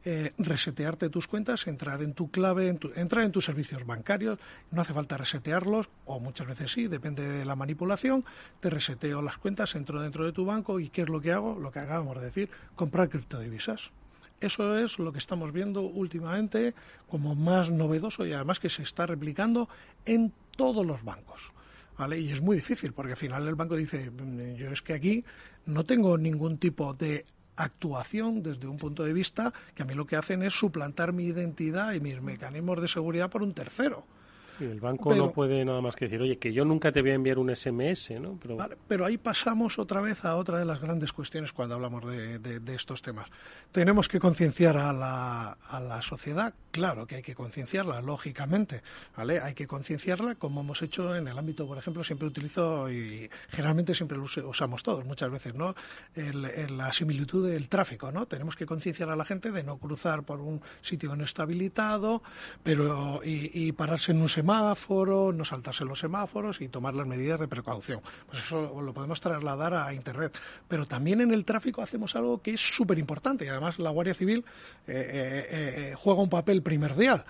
eh, resetearte tus cuentas, entrar en tu clave, entrar en tus servicios bancarios. No hace falta resetearlos, o muchas veces sí, depende de la manipulación. Te reseteo las cuentas, entro dentro de tu banco y ¿qué es lo que hago? Lo que acabamos de decir, comprar criptodivisas. Eso es lo que estamos viendo últimamente como más novedoso y además que se está replicando en todos los bancos. ¿Vale? Y es muy difícil porque al final el banco dice, mm, yo es que aquí no tengo ningún tipo de actuación desde un punto de vista que a mí lo que hacen es suplantar mi identidad y mis mecanismos de seguridad por un tercero el banco no puede nada más que decir, oye, que yo nunca te voy a enviar un SMS, ¿no? Pero, pero ahí pasamos otra vez a otra de las grandes cuestiones cuando hablamos de, estos temas. Tenemos que concienciar a la, a la sociedad, claro que hay que concienciarla, lógicamente, ¿vale? Hay que concienciarla como hemos hecho en el ámbito, por ejemplo, siempre utilizo y generalmente siempre lo usamos todos, muchas veces, ¿no? la similitud del tráfico, ¿no? Tenemos que concienciar a la gente de no cruzar por un sitio no pero y, pararse en un semáforo semáforo, no saltarse los semáforos y tomar las medidas de precaución. Pues eso lo podemos trasladar a Internet. Pero también en el tráfico hacemos algo que es súper importante y además la Guardia Civil eh, eh, eh, juega un papel primordial.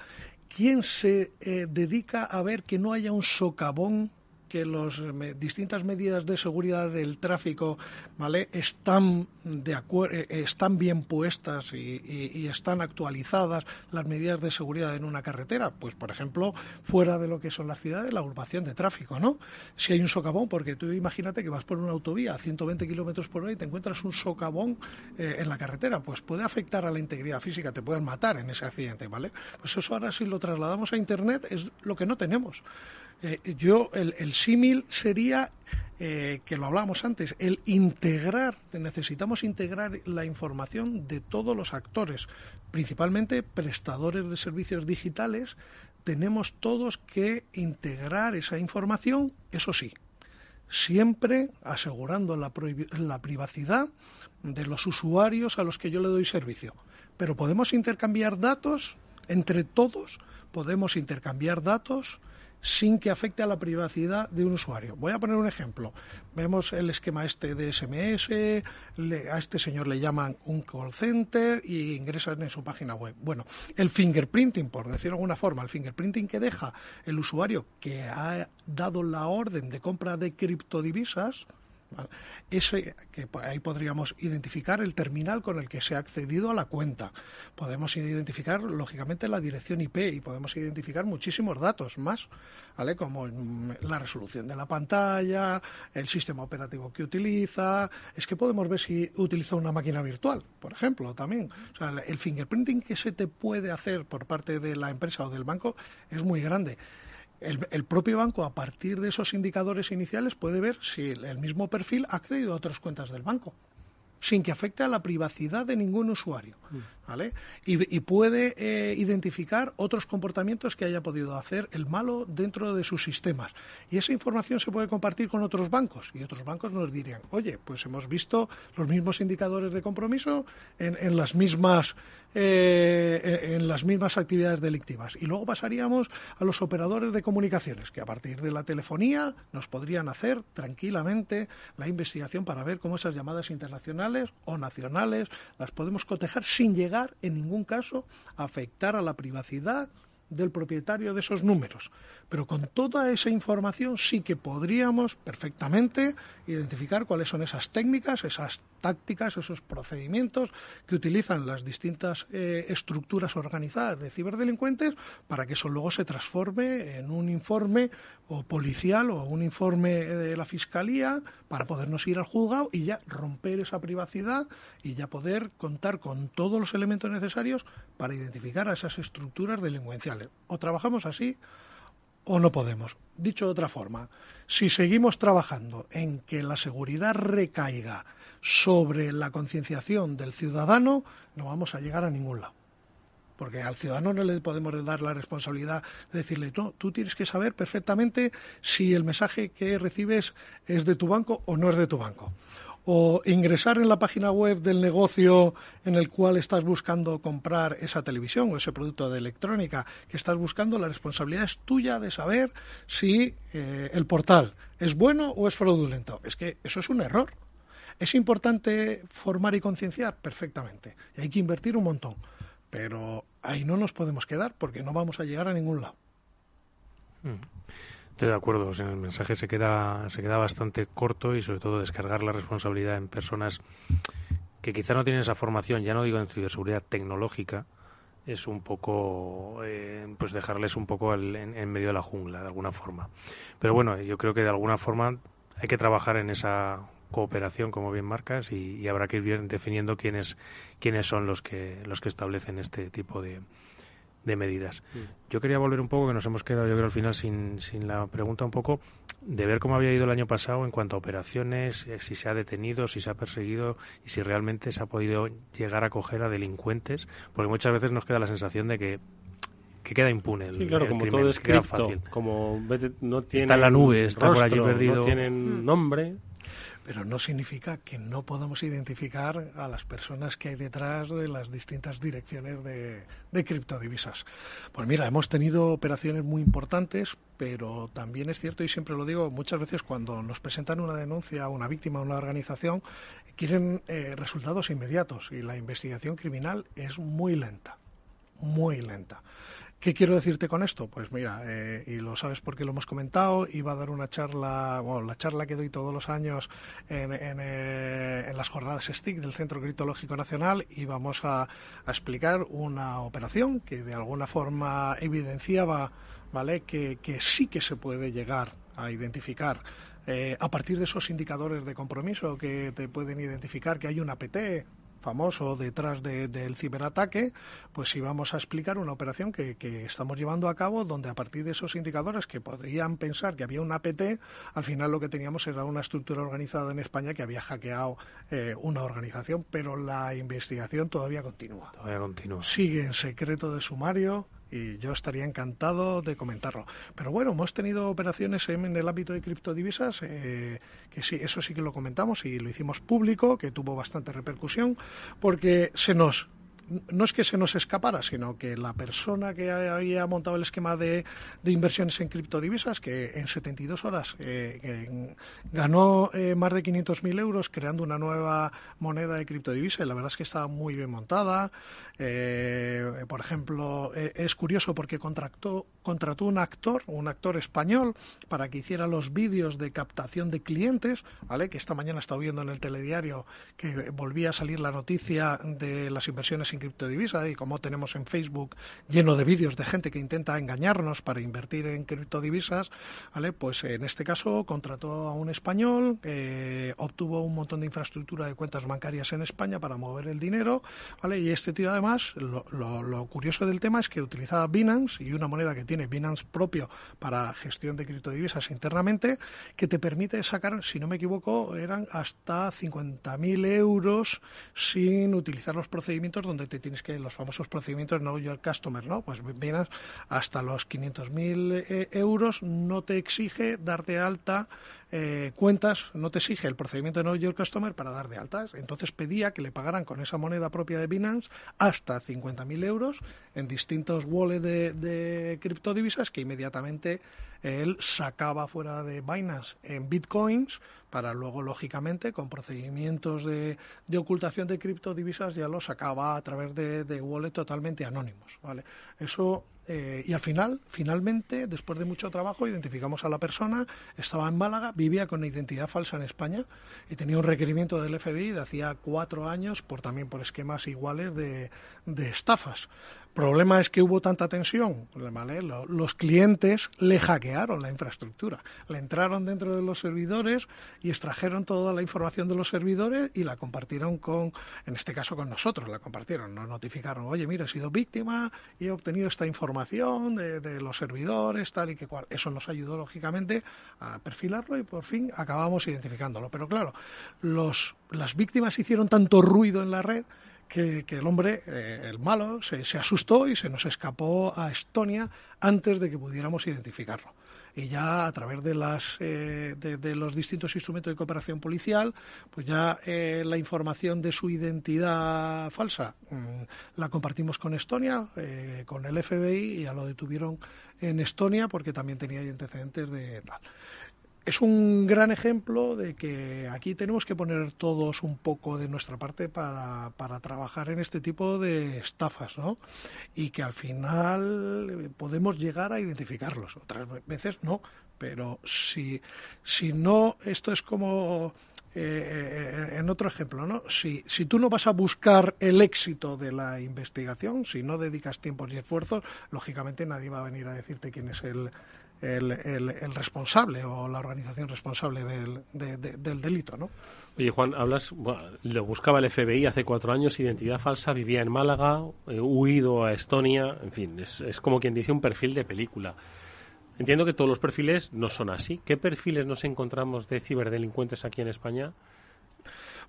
¿Quién se dedica a ver que no haya un socavón que las distintas medidas de seguridad del tráfico vale están de eh, están bien puestas y, están actualizadas las medidas de seguridad en una carretera. Pues por ejemplo fuera de lo que son las ciudades la agrupación de tráfico no si hay un socavón porque tú imagínate que vas por una autovía a 120 kilómetros por hora y te encuentras un socavón eh, en la carretera pues puede afectar a la integridad física te pueden matar en ese accidente vale pues eso ahora si lo trasladamos a internet es lo que no tenemos eh, yo, el, símil sería, eh, que lo hablábamos antes, el integrar, necesitamos integrar la información de todos los actores, principalmente prestadores de servicios digitales, tenemos todos que integrar esa información, eso sí, siempre asegurando la, la privacidad de los usuarios a los que yo le doy servicio. Pero podemos intercambiar datos entre todos, podemos intercambiar datos sin que afecte a la privacidad de un usuario. Voy a poner un ejemplo. Vemos el esquema este de SMS, a este señor le llaman un call center y ingresan en su página web. Bueno, el fingerprinting, por decirlo de alguna forma, el fingerprinting que deja el usuario que ha dado la orden de compra de criptodivisas, ese, que ahí podríamos identificar el terminal con el que se ha accedido a la cuenta. Podemos identificar, lógicamente, la dirección IP y podemos identificar muchísimos datos más, ¿vale? Como la resolución de la pantalla, el sistema operativo que utiliza. Es que podemos ver si utiliza una máquina virtual, por ejemplo, también. O sea, el fingerprinting que se te puede hacer por parte de la empresa o del banco es muy grande el, propio banco, a partir de esos indicadores iniciales, puede ver si el, mismo perfil ha accedido a otras cuentas del banco, sin que afecte a la privacidad de ningún usuario. ¿Vale? Y, puede eh, identificar otros comportamientos que haya podido hacer el malo dentro de sus sistemas. Y esa información se puede compartir con otros bancos. Y otros bancos nos dirían, oye, pues hemos visto los mismos indicadores de compromiso en, las mismas eh, en las mismas actividades delictivas. Y luego pasaríamos a los operadores de comunicaciones, que a partir de la telefonía nos podrían hacer tranquilamente la investigación para ver cómo esas llamadas internacionales o nacionales las podemos cotejar sin llegar en ningún caso afectar a la privacidad del propietario de esos números. Pero con toda esa información sí que podríamos perfectamente identificar cuáles son esas técnicas, esas tácticas, esos procedimientos que utilizan las distintas eh, estructuras organizadas de ciberdelincuentes para que eso luego se transforme en un informe o policial o un informe de la Fiscalía para podernos ir al juzgado y ya romper esa privacidad y ya poder contar con todos los elementos necesarios para identificar a esas estructuras delincuenciales. O trabajamos así o no podemos. Dicho de otra forma, si seguimos trabajando en que la seguridad recaiga sobre la concienciación del ciudadano, no vamos a llegar a ningún lado. Porque al ciudadano no le podemos dar la responsabilidad de decirle, no, tú tienes que saber perfectamente si el mensaje que recibes es de tu banco o no es de tu banco o ingresar en la página web del negocio en el cual estás buscando comprar esa televisión o ese producto de electrónica que estás buscando, la responsabilidad es tuya de saber si eh, el portal es bueno o es fraudulento. Es que eso es un error. ¿Es importante formar y concienciar? Perfectamente. Y hay que invertir un montón. Pero ahí no nos podemos quedar porque no vamos a llegar a ningún lado. Mm. Estoy de acuerdo, el mensaje se queda, se queda bastante corto y sobre todo descargar la responsabilidad en personas que quizá no tienen esa formación, ya no digo en ciberseguridad tecnológica, es un poco, eh, pues dejarles un poco en, medio de la jungla, de alguna forma. Pero bueno, yo creo que de alguna forma hay que trabajar en esa cooperación, como bien marcas, y, y habrá que ir definiendo quiénes, quiénes son los que, los que establecen este tipo de, de medidas. Mm. Yo quería volver un poco, que nos hemos quedado yo creo al final sin, sin la pregunta un poco, de ver cómo había ido el año pasado en cuanto a operaciones, eh, si se ha detenido, si se ha perseguido y si realmente se ha podido llegar a coger a delincuentes, porque muchas veces nos queda la sensación de que que queda impune el, sí, claro, como todo es fácil. como no tiene está en la nube, está por allí perdido, no tienen nombre pero no significa que no podamos identificar a las personas que hay detrás de las distintas direcciones de, criptodivisas. Pues mira, hemos tenido operaciones muy importantes, pero también es cierto, y siempre lo digo, muchas veces cuando nos presentan una denuncia a una víctima o una organización, quieren eh, resultados inmediatos y la investigación criminal es muy lenta, muy lenta. ¿Qué quiero decirte con esto? Pues mira, eh, y lo sabes porque lo hemos comentado, iba a dar una charla, bueno, la charla que doy todos los años en, eh, las jornadas STIC del Centro Criptológico Nacional y vamos a, explicar una operación que de alguna forma evidenciaba ¿vale? que, sí que se puede llegar a identificar eh, a partir de esos indicadores de compromiso que te pueden identificar que hay un APT famoso detrás del ciberataque, pues íbamos a explicar una operación que, estamos llevando a cabo donde a partir de esos indicadores que podrían pensar que había un APT, al final lo que teníamos era una estructura organizada en España que había hackeado eh, una organización, pero la investigación todavía continúa. Todavía continúa. Sigue en secreto de sumario y yo estaría encantado de comentarlo. Pero bueno, hemos tenido operaciones en el ámbito de criptodivisas, eh, que sí, eso sí que lo comentamos y lo hicimos público, que tuvo bastante repercusión, porque se nos no es que se nos escapara, sino que la persona que había montado el esquema de, inversiones en criptodivisas, que en 72 horas eh, ganó eh, más de 500.000 euros creando una nueva moneda de criptodivisa, y la verdad es que estaba muy bien montada. Eh, por ejemplo, es curioso porque contrató, contrató un actor, un actor español, para que hiciera los vídeos de captación de clientes, ¿vale? que esta mañana estado viendo en el telediario que volvía a salir la noticia de las inversiones criptodivisa y como tenemos en Facebook lleno de vídeos de gente que intenta engañarnos para invertir en criptodivisas, ¿vale? Pues en este caso contrató a un español, eh, obtuvo un montón de infraestructura de cuentas bancarias en España para mover el dinero, ¿vale? Y este tío además, lo, lo curioso del tema es que utilizaba Binance y una moneda que tiene Binance propio para gestión de criptodivisas internamente, que te permite sacar, si no me equivoco, eran hasta 50.000 euros sin utilizar los procedimientos donde te tienes que, los famosos procedimientos Know Your Customer, ¿no? Pues vienes hasta los 500.000 eh, euros, no te exige darte alta eh, cuentas, no te exige el procedimiento de Know Your Customer para dar de altas. Entonces pedía que le pagaran con esa moneda propia de Binance hasta 50.000 euros en distintos wallets de, de criptodivisas que inmediatamente él sacaba fuera de Binance en bitcoins para luego, lógicamente, con procedimientos de, de ocultación de criptodivisas, ya lo sacaba a través de, de wallet totalmente anónimos. ¿vale? Eso eh, y al final, finalmente, después de mucho trabajo, identificamos a la persona, estaba en Málaga, vivía con identidad falsa en España y tenía un requerimiento del FBI de hacía cuatro años por también por esquemas iguales de, de estafas. Problema es que hubo tanta tensión, los clientes le hackearon la infraestructura, le entraron dentro de los servidores y extrajeron toda la información de los servidores y la compartieron con, en este caso con nosotros, la compartieron, nos notificaron, oye, mira, he sido víctima y he obtenido esta información de, de los servidores, tal y que cual. Eso nos ayudó, lógicamente, a perfilarlo y por fin acabamos identificándolo. Pero claro, los, las víctimas hicieron tanto ruido en la red que, el hombre, eh, el malo, se, asustó y se nos escapó a Estonia antes de que pudiéramos identificarlo. Y ya a través de, las, eh, de, los distintos instrumentos de cooperación policial, pues ya eh, la información de su identidad falsa mm, la compartimos con Estonia, con el FBI, y ya lo detuvieron en Estonia porque también tenía antecedentes de tal es un gran ejemplo de que aquí tenemos que poner todos un poco de nuestra parte para, para trabajar en este tipo de estafas, ¿no? Y que al final podemos llegar a identificarlos. Otras veces no, pero si, si no, esto es como eh, en otro ejemplo, ¿no? Si, si tú no vas a buscar el éxito de la investigación, si no dedicas tiempos y esfuerzos, lógicamente nadie va a venir a decirte quién es el, el, el, responsable o la organización responsable del, del delito, ¿no? Oye, Juan, hablas, lo buscaba el FBI hace cuatro años, identidad falsa, vivía en Málaga, eh, huido a Estonia, en fin, es, es como quien dice un perfil de película. Entiendo que todos los perfiles no son así. ¿Qué perfiles nos encontramos de ciberdelincuentes aquí en España?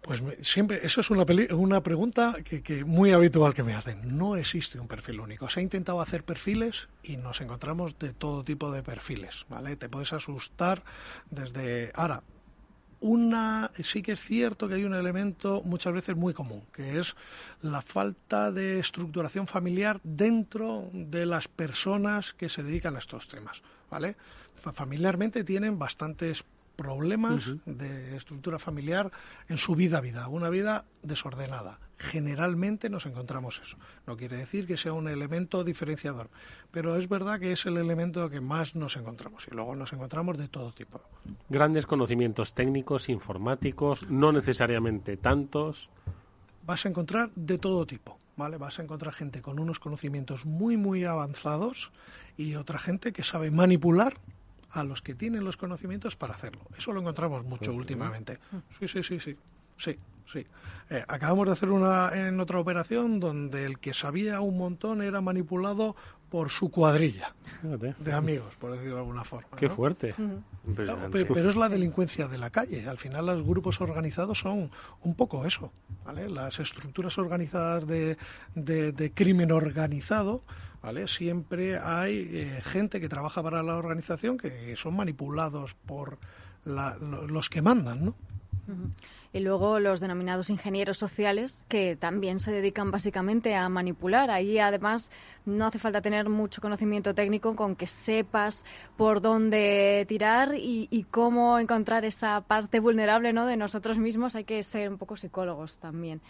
Pues siempre, eso es una, una pregunta que, muy habitual que me hacen. No existe un perfil único. Se ha intentado hacer perfiles y nos encontramos de todo tipo de perfiles, ¿vale? Te puedes asustar desde... Ahora, una sí que es cierto que hay un elemento muchas veces muy común, que es la falta de estructuración familiar dentro de las personas que se dedican a estos temas, ¿vale? Familiarmente tienen bastantes problemas de estructura familiar en su vida vida, una vida desordenada. Generalmente nos encontramos eso. No quiere decir que sea un elemento diferenciador, pero es verdad que es el elemento que más nos encontramos y luego nos encontramos de todo tipo. Grandes conocimientos técnicos, informáticos, no necesariamente tantos. Vas a encontrar de todo tipo. ¿Vale? Vas a encontrar gente con unos conocimientos muy, muy avanzados y otra gente que sabe manipular a los que tienen los conocimientos para hacerlo. Eso lo encontramos mucho últimamente. Sí, sí, sí, sí. Sí, sí. Eh, acabamos de hacer una en otra operación donde el que sabía un montón era manipulado por su cuadrilla de amigos, por decirlo de alguna forma. Qué fuerte. pero, es la delincuencia de la calle. Al final los grupos organizados son un poco eso. ¿vale? Las estructuras organizadas de, de, de crimen organizado ¿vale? Siempre hay eh, gente que trabaja para la organización que son manipulados por los que mandan, ¿no? Y luego los denominados ingenieros sociales, que también se dedican básicamente a manipular. Ahí además no hace falta tener mucho conocimiento técnico con que sepas por dónde tirar y, cómo encontrar esa parte vulnerable ¿no? de nosotros mismos. Hay que ser un poco psicólogos también.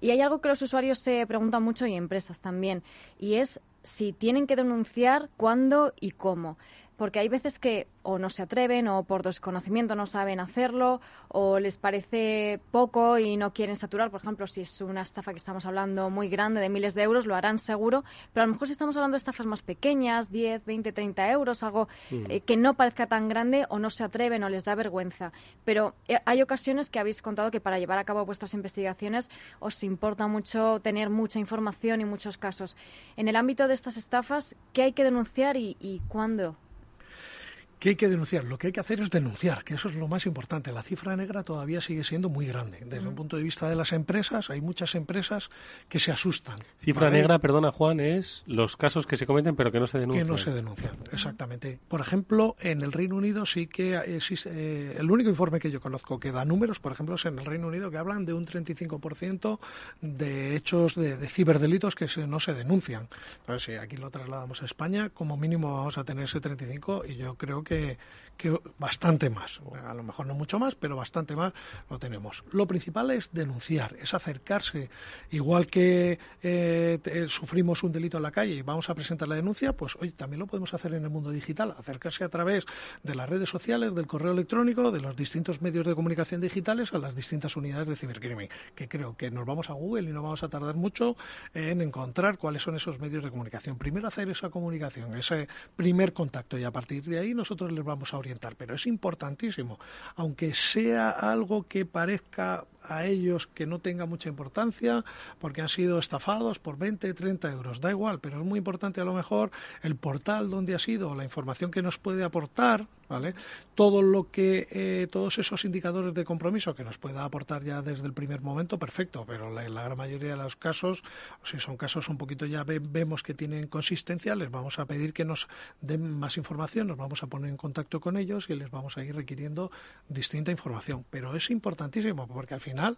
Y hay algo que los usuarios se preguntan mucho y empresas también, y es si tienen que denunciar cuándo y cómo porque hay veces que o no se atreven o por desconocimiento no saben hacerlo o les parece poco y no quieren saturar. Por ejemplo, si es una estafa que estamos hablando muy grande de miles de euros, lo harán seguro, pero a lo mejor si estamos hablando de estafas más pequeñas, 10, 20, 30 euros, algo mm. eh, que no parezca tan grande o no se atreven o les da vergüenza. Pero eh, hay ocasiones que habéis contado que para llevar a cabo vuestras investigaciones os importa mucho tener mucha información y muchos casos. En el ámbito de estas estafas, ¿qué hay que denunciar y, y cuándo? ¿Qué hay que denunciar? Lo que hay que hacer es denunciar, que eso es lo más importante. La cifra negra todavía sigue siendo muy grande. Desde un punto de vista de las empresas, hay muchas empresas que se asustan. Cifra negra, perdona Juan, es los casos que se cometen pero que no se denuncian. Que no se denuncian, exactamente. Por ejemplo, en el Reino Unido sí que existe, eh, el único informe que yo conozco que da números, por ejemplo, es en el Reino Unido que hablan de un 35% de hechos de, ciberdelitos que no se denuncian. Entonces, si aquí lo trasladamos a España, como mínimo vamos a tener ese 35 y yo creo que て que, bastante más. A lo mejor no mucho más, pero bastante más lo tenemos. Lo principal es denunciar, es acercarse. Igual que eh, sufrimos un delito en la calle y vamos a presentar la denuncia, pues hoy también lo podemos hacer en el mundo digital, acercarse a través de las redes sociales, del correo electrónico, de los distintos medios de comunicación digitales a las distintas unidades de cibercrimen, que creo que nos vamos a Google y no vamos a tardar mucho en encontrar cuáles son esos medios de comunicación. Primero hacer esa comunicación, ese primer contacto y a partir de ahí nosotros les vamos a Pero es importantísimo, aunque sea algo que parezca a ellos que no tenga mucha importancia porque han sido estafados por 20, 30 euros. Da igual, pero es muy importante a lo mejor el portal donde ha sido, la información que nos puede aportar, ¿vale? Todo lo que, eh, todos esos indicadores de compromiso que nos pueda aportar ya desde el primer momento, perfecto, pero en la gran mayoría de los casos, si son casos un poquito ya vemos que tienen consistencia, les vamos a pedir que nos den más información, nos vamos a poner en contacto con ellos y les vamos a ir requiriendo distinta información. Pero es importantísimo porque al final,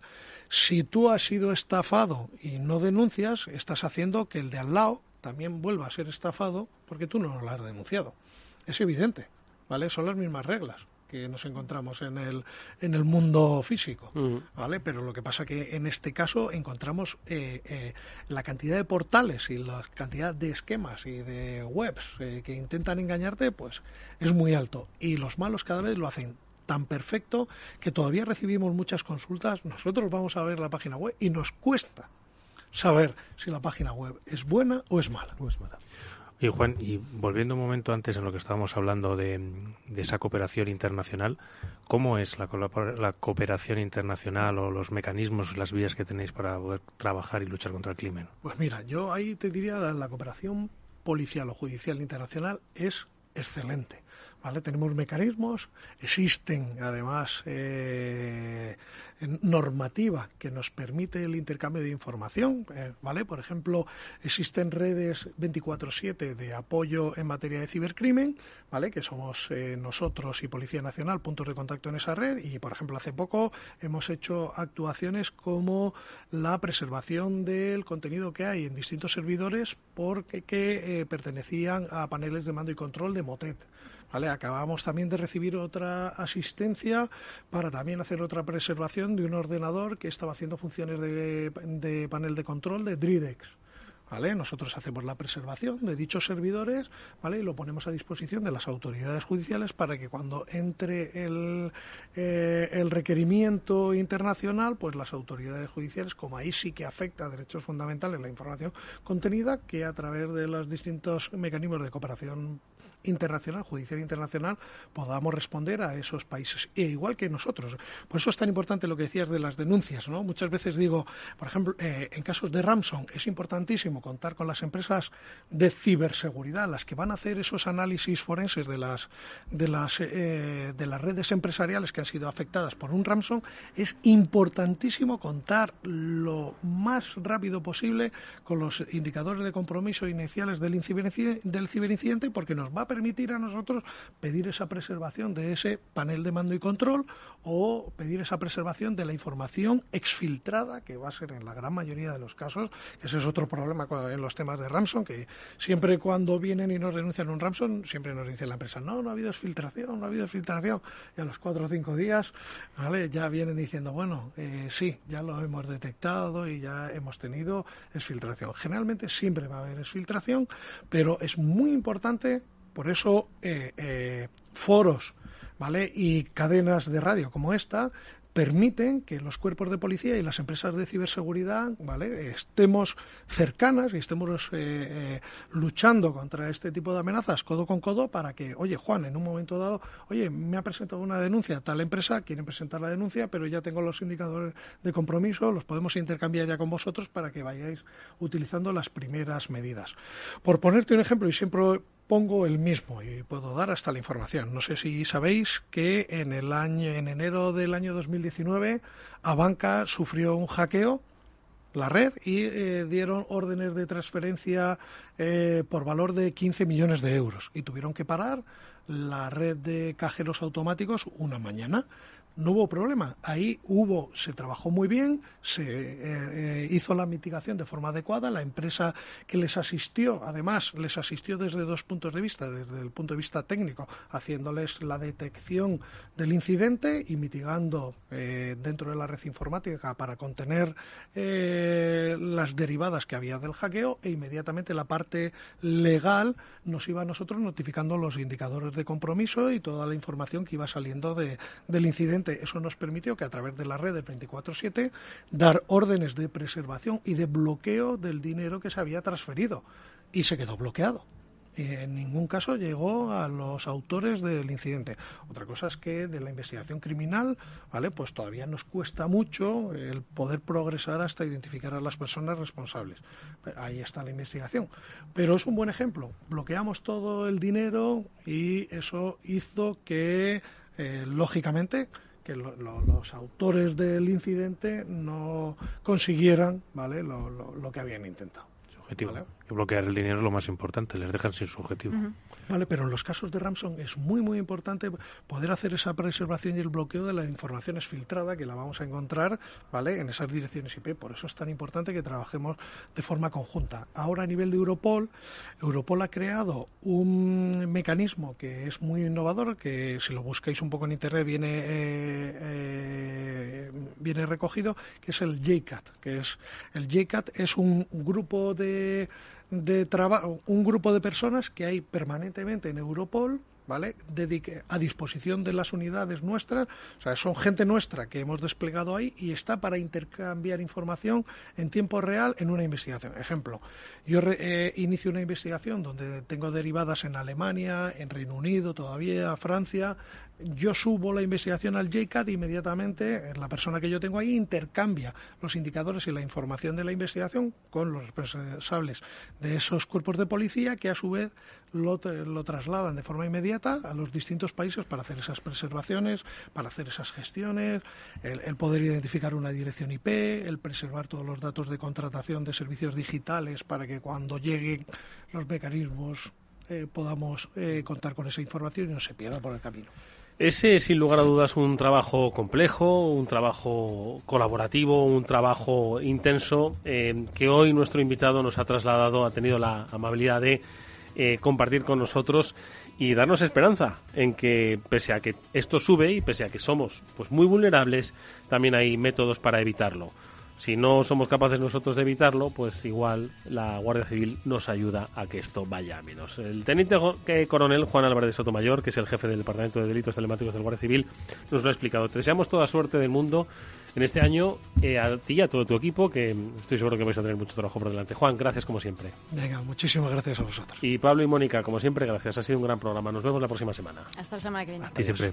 si tú has sido estafado y no denuncias, estás haciendo que el de al lado también vuelva a ser estafado porque tú no lo has denunciado. Es evidente, ¿vale? Son las mismas reglas que nos encontramos en el, en el mundo físico, ¿vale? Pero lo que pasa que en este caso encontramos eh, eh, la cantidad de portales y la cantidad de esquemas y de webs eh, que intentan engañarte, pues es muy alto. Y los malos cada vez lo hacen tan perfecto que todavía recibimos muchas consultas. Nosotros vamos a ver la página web y nos cuesta saber si la página web es buena o es mala. O es mala. Y Juan, y volviendo un momento antes en lo que estábamos hablando de, esa cooperación internacional, ¿cómo es la, la, cooperación internacional o los mecanismos, las vías que tenéis para poder trabajar y luchar contra el crimen? Pues mira, yo ahí te diría la, la cooperación policial o judicial internacional es excelente. Tenemos mecanismos, existen además eh, normativa que nos permite el intercambio de información, eh, ¿vale? Por ejemplo, existen redes 24/7 de apoyo en materia de cibercrimen, ¿vale? Que somos eh, nosotros y Policía Nacional puntos de contacto en esa red y, por ejemplo, hace poco hemos hecho actuaciones como la preservación del contenido que hay en distintos servidores porque que pertenecían a paneles de mando y control de Motet. Acabamos también de recibir otra asistencia para también hacer otra preservación de un ordenador que estaba haciendo funciones de, panel de control de Dridex. Nosotros hacemos la preservación de dichos servidores y lo ponemos a disposición de las autoridades judiciales para que cuando entre el, eh, el requerimiento internacional, pues las autoridades judiciales, como ahí sí que afecta a derechos fundamentales la información contenida, que a través de los distintos mecanismos de cooperación internacional, judicial internacional, podamos responder a esos países, e igual que nosotros. Por eso es tan importante lo que decías de las denuncias, ¿no? Muchas veces digo, por ejemplo, eh, en casos de Ramson es importantísimo contar con las empresas de ciberseguridad, las que van a hacer esos análisis forenses de las de las eh, de las redes empresariales que han sido afectadas por un Ramson. Es importantísimo contar lo más rápido posible con los indicadores de compromiso iniciales del, del ciberincidente porque nos va a permitir a nosotros pedir esa preservación de ese panel de mando y control o pedir esa preservación de la información exfiltrada, que va a ser en la gran mayoría de los casos, que ese es otro problema en los temas de Ramson, que siempre cuando vienen y nos denuncian un Ramson, siempre nos dice la empresa, no, no ha habido exfiltración, no ha habido exfiltración. Y a los cuatro o cinco días, ¿vale? ya vienen diciendo, bueno, eh, sí, ya lo hemos detectado y ya hemos tenido exfiltración. Generalmente siempre va a haber exfiltración, pero es muy importante, por eso eh, eh, foros ¿vale? y cadenas de radio como esta permiten que los cuerpos de policía y las empresas de ciberseguridad ¿vale? estemos cercanas y estemos eh, luchando contra este tipo de amenazas codo con codo para que, oye, Juan, en un momento dado, oye, me ha presentado una denuncia tal empresa, quieren presentar la denuncia, pero ya tengo los indicadores de compromiso, los podemos intercambiar ya con vosotros para que vayáis utilizando las primeras medidas. Por ponerte un ejemplo, y siempre pongo el mismo y puedo dar hasta la información. No sé si sabéis que en el año en enero del año 2019 Abanca sufrió un hackeo la red y eh, dieron órdenes de transferencia eh, por valor de 15 millones de euros y tuvieron que parar la red de cajeros automáticos una mañana no hubo problema. Ahí hubo, se trabajó muy bien, se eh, eh, hizo la mitigación de forma adecuada. La empresa que les asistió, además, les asistió desde dos puntos de vista, desde el punto de vista técnico, haciéndoles la detección del incidente y mitigando eh, dentro de la red informática para contener las derivadas que había del hackeo e inmediatamente la parte legal nos iba a nosotros notificando los indicadores de compromiso y toda la información que iba saliendo del incidente eso nos permitió que a través de la red de 24/7 dar órdenes de preservación y de bloqueo del dinero que se había transferido y se quedó bloqueado en ningún caso llegó a los autores del incidente. Otra cosa es que de la investigación criminal, ¿vale? Pues todavía nos cuesta mucho el poder progresar hasta identificar a las personas responsables. ahí está la investigación. Pero es un buen ejemplo. Bloqueamos todo el dinero y eso hizo que, eh, lógicamente, que los autores del incidente no consiguieran ¿vale? lo que habían intentado. Objetivo. bloquear el dinero es lo más importante, les dejan sin su objetivo. Vale, pero en los casos de Ramson es muy, muy importante poder hacer esa preservación y el bloqueo de la información filtrada que la vamos a encontrar, ¿vale? En esas direcciones IP. Por eso es tan importante que trabajemos de forma conjunta. Ahora, a nivel de Europol, Europol ha creado un mecanismo que es muy innovador, que si lo buscáis un poco en Internet viene, eh, eh, viene recogido, que es el JCAT, que es el JCAT es un grupo de de, trabajo, un grupo de personas que hay permanentemente en Europol, ¿vale? Dedique a disposición de las unidades nuestras, o sea, son gente nuestra que hemos desplegado ahí y está para intercambiar información en tiempo real en una investigación. Ejemplo, yo eh, inicio una investigación donde tengo derivadas en Alemania, en Reino Unido todavía, Francia, yo subo la investigación al JCAT inmediatamente la persona que yo tengo ahí intercambia los indicadores y la información de la investigación con los responsables de esos cuerpos de policía que a su vez lo, trasladan de forma inmediata a los distintos países para hacer esas preservaciones, para hacer esas gestiones, el, poder identificar una dirección IP, el preservar todos los datos de contratación de servicios digitales para que cuando lleguen los mecanismos eh, podamos eh, contar con esa información y no se pierda por el camino. Ese, sin lugar a dudas, un trabajo complejo, un trabajo colaborativo, un trabajo intenso eh, que hoy nuestro invitado nos ha trasladado, ha tenido la amabilidad de eh, compartir con nosotros y darnos esperanza en que, pese a que esto sube y pese a que somos pues muy vulnerables, también hay métodos para evitarlo. Si no somos capaces nosotros de evitarlo, pues igual la Guardia Civil nos ayuda a que esto vaya a menos. El teniente coronel Juan Álvarez de Sotomayor, que es el jefe del Departamento de Delitos Telemáticos del Guardia Civil, nos lo ha explicado. Te deseamos toda suerte del mundo en este año eh, a ti y a todo tu equipo, que estoy seguro que vais a tener mucho trabajo por delante. Juan, gracias como siempre. Venga, muchísimas gracias a vosotros. Y Pablo y Mónica, como siempre, gracias. Ha sido un gran programa. Nos vemos la próxima semana. Hasta la semana que viene. A siempre.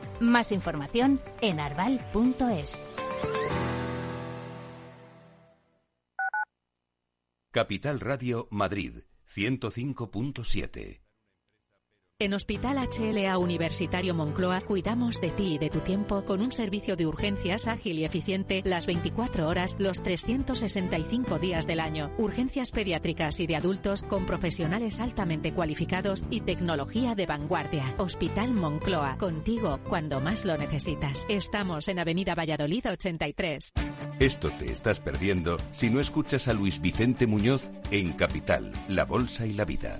Más información en arval.es. Capital Radio Madrid 105.7 en Hospital HLA Universitario Moncloa cuidamos de ti y de tu tiempo con un servicio de urgencias ágil y eficiente las 24 horas, los 365 días del año. Urgencias pediátricas y de adultos con profesionales altamente cualificados y tecnología de vanguardia. Hospital Moncloa, contigo cuando más lo necesitas. Estamos en Avenida Valladolid 83. Esto te estás perdiendo si no escuchas a Luis Vicente Muñoz en Capital, La Bolsa y la Vida.